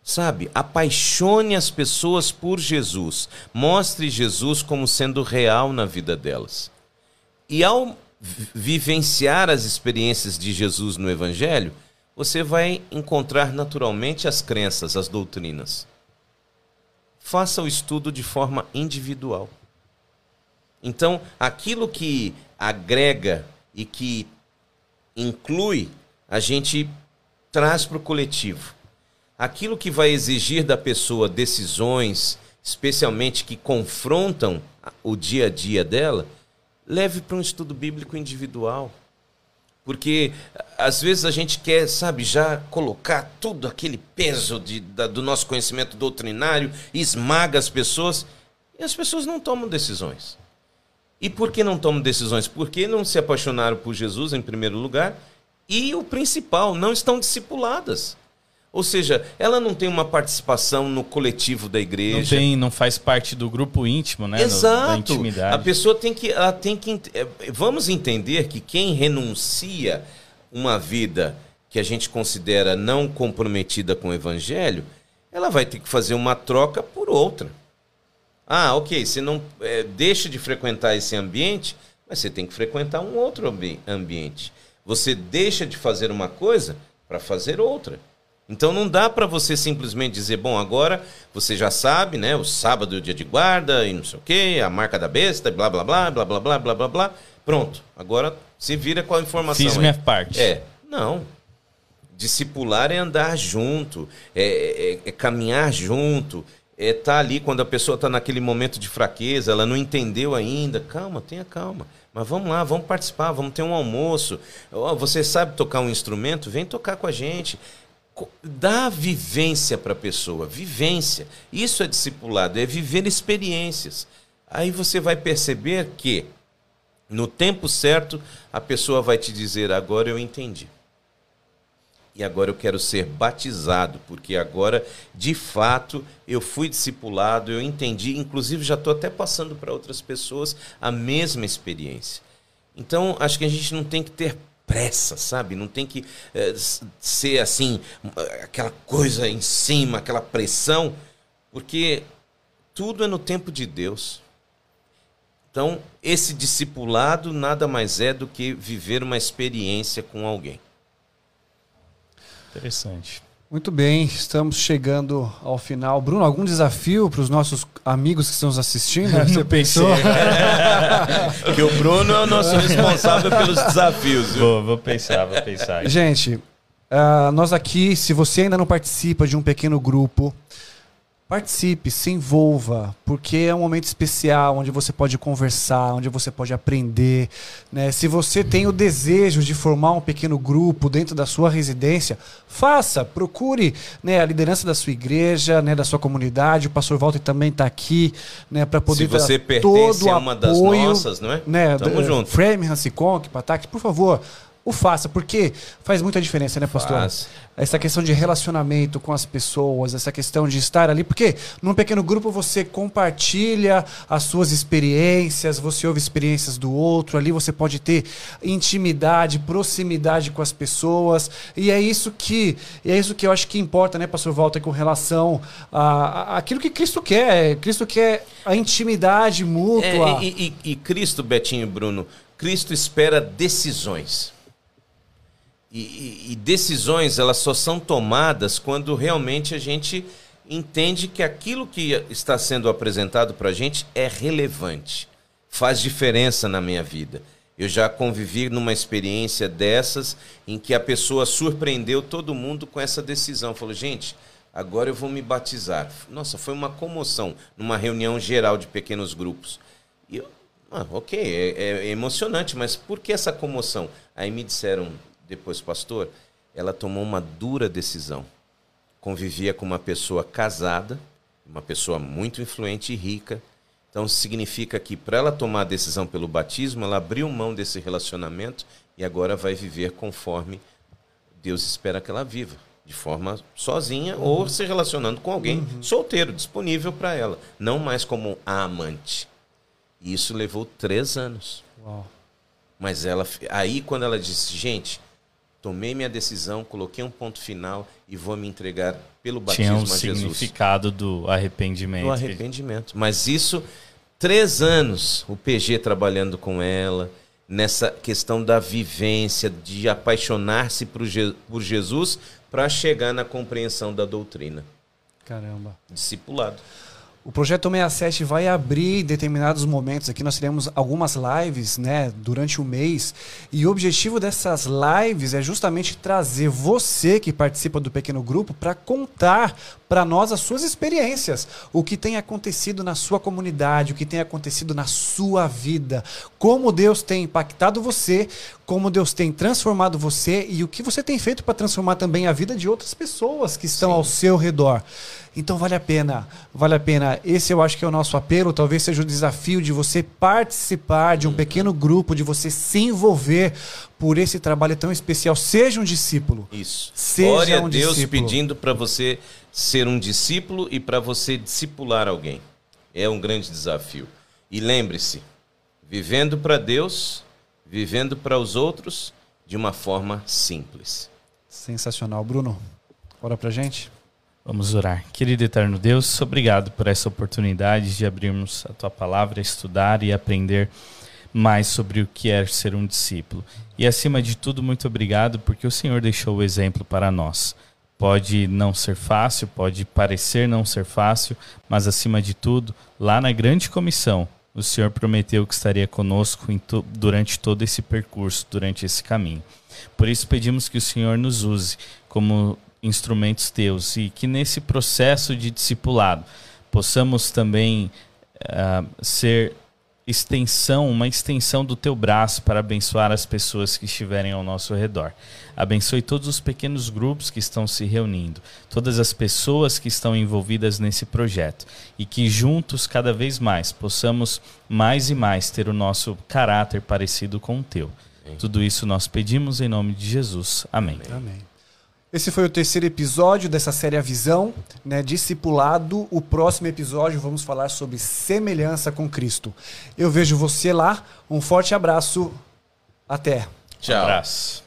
sabe? Apaixone as pessoas por Jesus. Mostre Jesus como sendo real na vida delas. E ao vivenciar as experiências de Jesus no Evangelho, você vai encontrar naturalmente as crenças, as doutrinas. Faça o estudo de forma individual. Então, aquilo que agrega e que inclui, a gente traz para o coletivo. Aquilo que vai exigir da pessoa decisões, especialmente que confrontam o dia a dia dela, leve para um estudo bíblico individual. Porque às vezes a gente quer, sabe, já colocar tudo aquele peso de, da, do nosso conhecimento doutrinário, esmaga as pessoas, e as pessoas não tomam decisões. E por que não tomam decisões? Porque não se apaixonaram por Jesus em primeiro lugar, e o principal, não estão discipuladas. Ou seja, ela não tem uma participação no coletivo da igreja. Não tem, não faz parte do grupo íntimo, né? Exato. da intimidade. A pessoa tem que, ela tem que, é, vamos entender que quem renuncia uma vida que a gente considera não comprometida com o evangelho, ela vai ter que fazer uma troca por outra. Ah, ok, você não é, deixa de frequentar esse ambiente, mas você tem que frequentar um outro ambi ambiente. Você deixa de fazer uma coisa para fazer outra. Então não dá para você simplesmente dizer, bom, agora você já sabe, né? O sábado é o dia de guarda e não sei o quê, a marca da besta, blá blá blá, blá blá blá blá blá blá. Pronto. Agora se vira com a informação. Fiz aí. minha parte. É. Não. Discipular é andar junto, é, é, é caminhar junto, é estar tá ali quando a pessoa está naquele momento de fraqueza, ela não entendeu ainda. Calma, tenha calma. Mas vamos lá, vamos participar, vamos ter um almoço. Oh, você sabe tocar um instrumento? Vem tocar com a gente dá vivência para a pessoa, vivência. Isso é discipulado, é viver experiências. Aí você vai perceber que no tempo certo a pessoa vai te dizer agora eu entendi. e agora eu quero ser batizado, porque agora, de fato, eu fui discipulado, eu entendi, inclusive já estou até passando para outras pessoas a mesma experiência. Então, acho que a gente não tem que ter pressa, sabe? Não tem que é, ser assim, aquela coisa em cima, aquela pressão, porque tudo é no tempo de Deus. Então, esse discipulado nada mais é do que viver uma experiência com alguém. Interessante. Muito bem, estamos chegando ao final. Bruno, algum desafio para os nossos amigos que estão nos assistindo? Você pensou? que o Bruno é o nosso responsável pelos desafios. Vou, vou pensar, vou pensar. Gente, uh, nós aqui, se você ainda não participa de um pequeno grupo, Participe, se envolva, porque é um momento especial onde você pode conversar, onde você pode aprender. Né? Se você tem o desejo de formar um pequeno grupo dentro da sua residência, faça, procure né, a liderança da sua igreja, né, da sua comunidade. O pastor Walter também está aqui né, para poder Se você pertence a uma das nossas, não é? Né, Tamo junto. Frame, Hansicon, Patac, por favor, o faça, porque faz muita diferença, né, pastor? Faz. Essa questão de relacionamento com as pessoas, essa questão de estar ali, porque num pequeno grupo você compartilha as suas experiências, você ouve experiências do outro, ali você pode ter intimidade, proximidade com as pessoas, e é isso que é isso que eu acho que importa, né, pastor Walter, com relação a, a aquilo que Cristo quer. Cristo quer a intimidade mútua. É, e, e, e Cristo, Betinho e Bruno, Cristo espera decisões. E, e, decisões elas só são tomadas quando realmente a gente entende que aquilo que está sendo apresentado para a gente é relevante, faz diferença na minha vida. Eu já convivi numa experiência dessas em que a pessoa surpreendeu todo mundo com essa decisão. Falou, gente, agora eu vou me batizar. Nossa, foi uma comoção numa reunião geral de pequenos grupos. E eu, ah, ok, é, é emocionante, mas por que essa comoção? Aí me disseram, depois pastor, ela tomou uma dura decisão. Convivia com uma pessoa casada, uma pessoa muito influente e rica. Então significa que para ela tomar a decisão pelo batismo, ela abriu mão desse relacionamento e agora vai viver conforme Deus espera que ela viva, de forma sozinha uhum. ou se relacionando com alguém uhum. solteiro, disponível para ela, não mais como a amante. E isso levou três anos. Uau. Mas ela, aí quando ela disse, gente, tomei minha decisão, coloquei um ponto final e vou me entregar pelo batismo Tinha um a Jesus. significado do arrependimento. Do arrependimento. Mas isso, três anos, o PG trabalhando com ela, nessa questão da vivência, de apaixonar-se por, por Jesus para chegar na compreensão da doutrina. Caramba. Discipulado. O projeto 67 vai abrir determinados momentos aqui. Nós teremos algumas lives, né, durante o mês. E o objetivo dessas lives é justamente trazer você que participa do pequeno grupo para contar para nós as suas experiências, o que tem acontecido na sua comunidade, o que tem acontecido na sua vida, como Deus tem impactado você, como Deus tem transformado você e o que você tem feito para transformar também a vida de outras pessoas que estão Sim. ao seu redor. Então vale a pena, vale a pena. Esse eu acho que é o nosso apelo, talvez seja o desafio de você participar de um pequeno grupo, de você se envolver por esse trabalho tão especial. Seja um discípulo. Isso. Seja Glória um a Deus discípulo. pedindo para você ser um discípulo e para você discipular alguém. É um grande desafio. E lembre-se, vivendo para Deus, vivendo para os outros de uma forma simples. Sensacional, Bruno. Ora pra gente. Vamos orar. Querido eterno Deus, obrigado por essa oportunidade de abrirmos a tua palavra, estudar e aprender mais sobre o que é ser um discípulo. E acima de tudo, muito obrigado porque o Senhor deixou o exemplo para nós. Pode não ser fácil, pode parecer não ser fácil, mas acima de tudo, lá na grande comissão, o Senhor prometeu que estaria conosco to durante todo esse percurso, durante esse caminho. Por isso pedimos que o Senhor nos use como instrumentos teus e que nesse processo de discipulado possamos também uh, ser extensão, uma extensão do teu braço para abençoar as pessoas que estiverem ao nosso redor. Abençoe todos os pequenos grupos que estão se reunindo, todas as pessoas que estão envolvidas nesse projeto e que juntos, cada vez mais, possamos mais e mais ter o nosso caráter parecido com o teu. Tudo isso nós pedimos em nome de Jesus. Amém. Amém. Esse foi o terceiro episódio dessa série A Visão, né? Discipulado. O próximo episódio vamos falar sobre semelhança com Cristo. Eu vejo você lá. Um forte abraço. Até. Tchau. Abraço.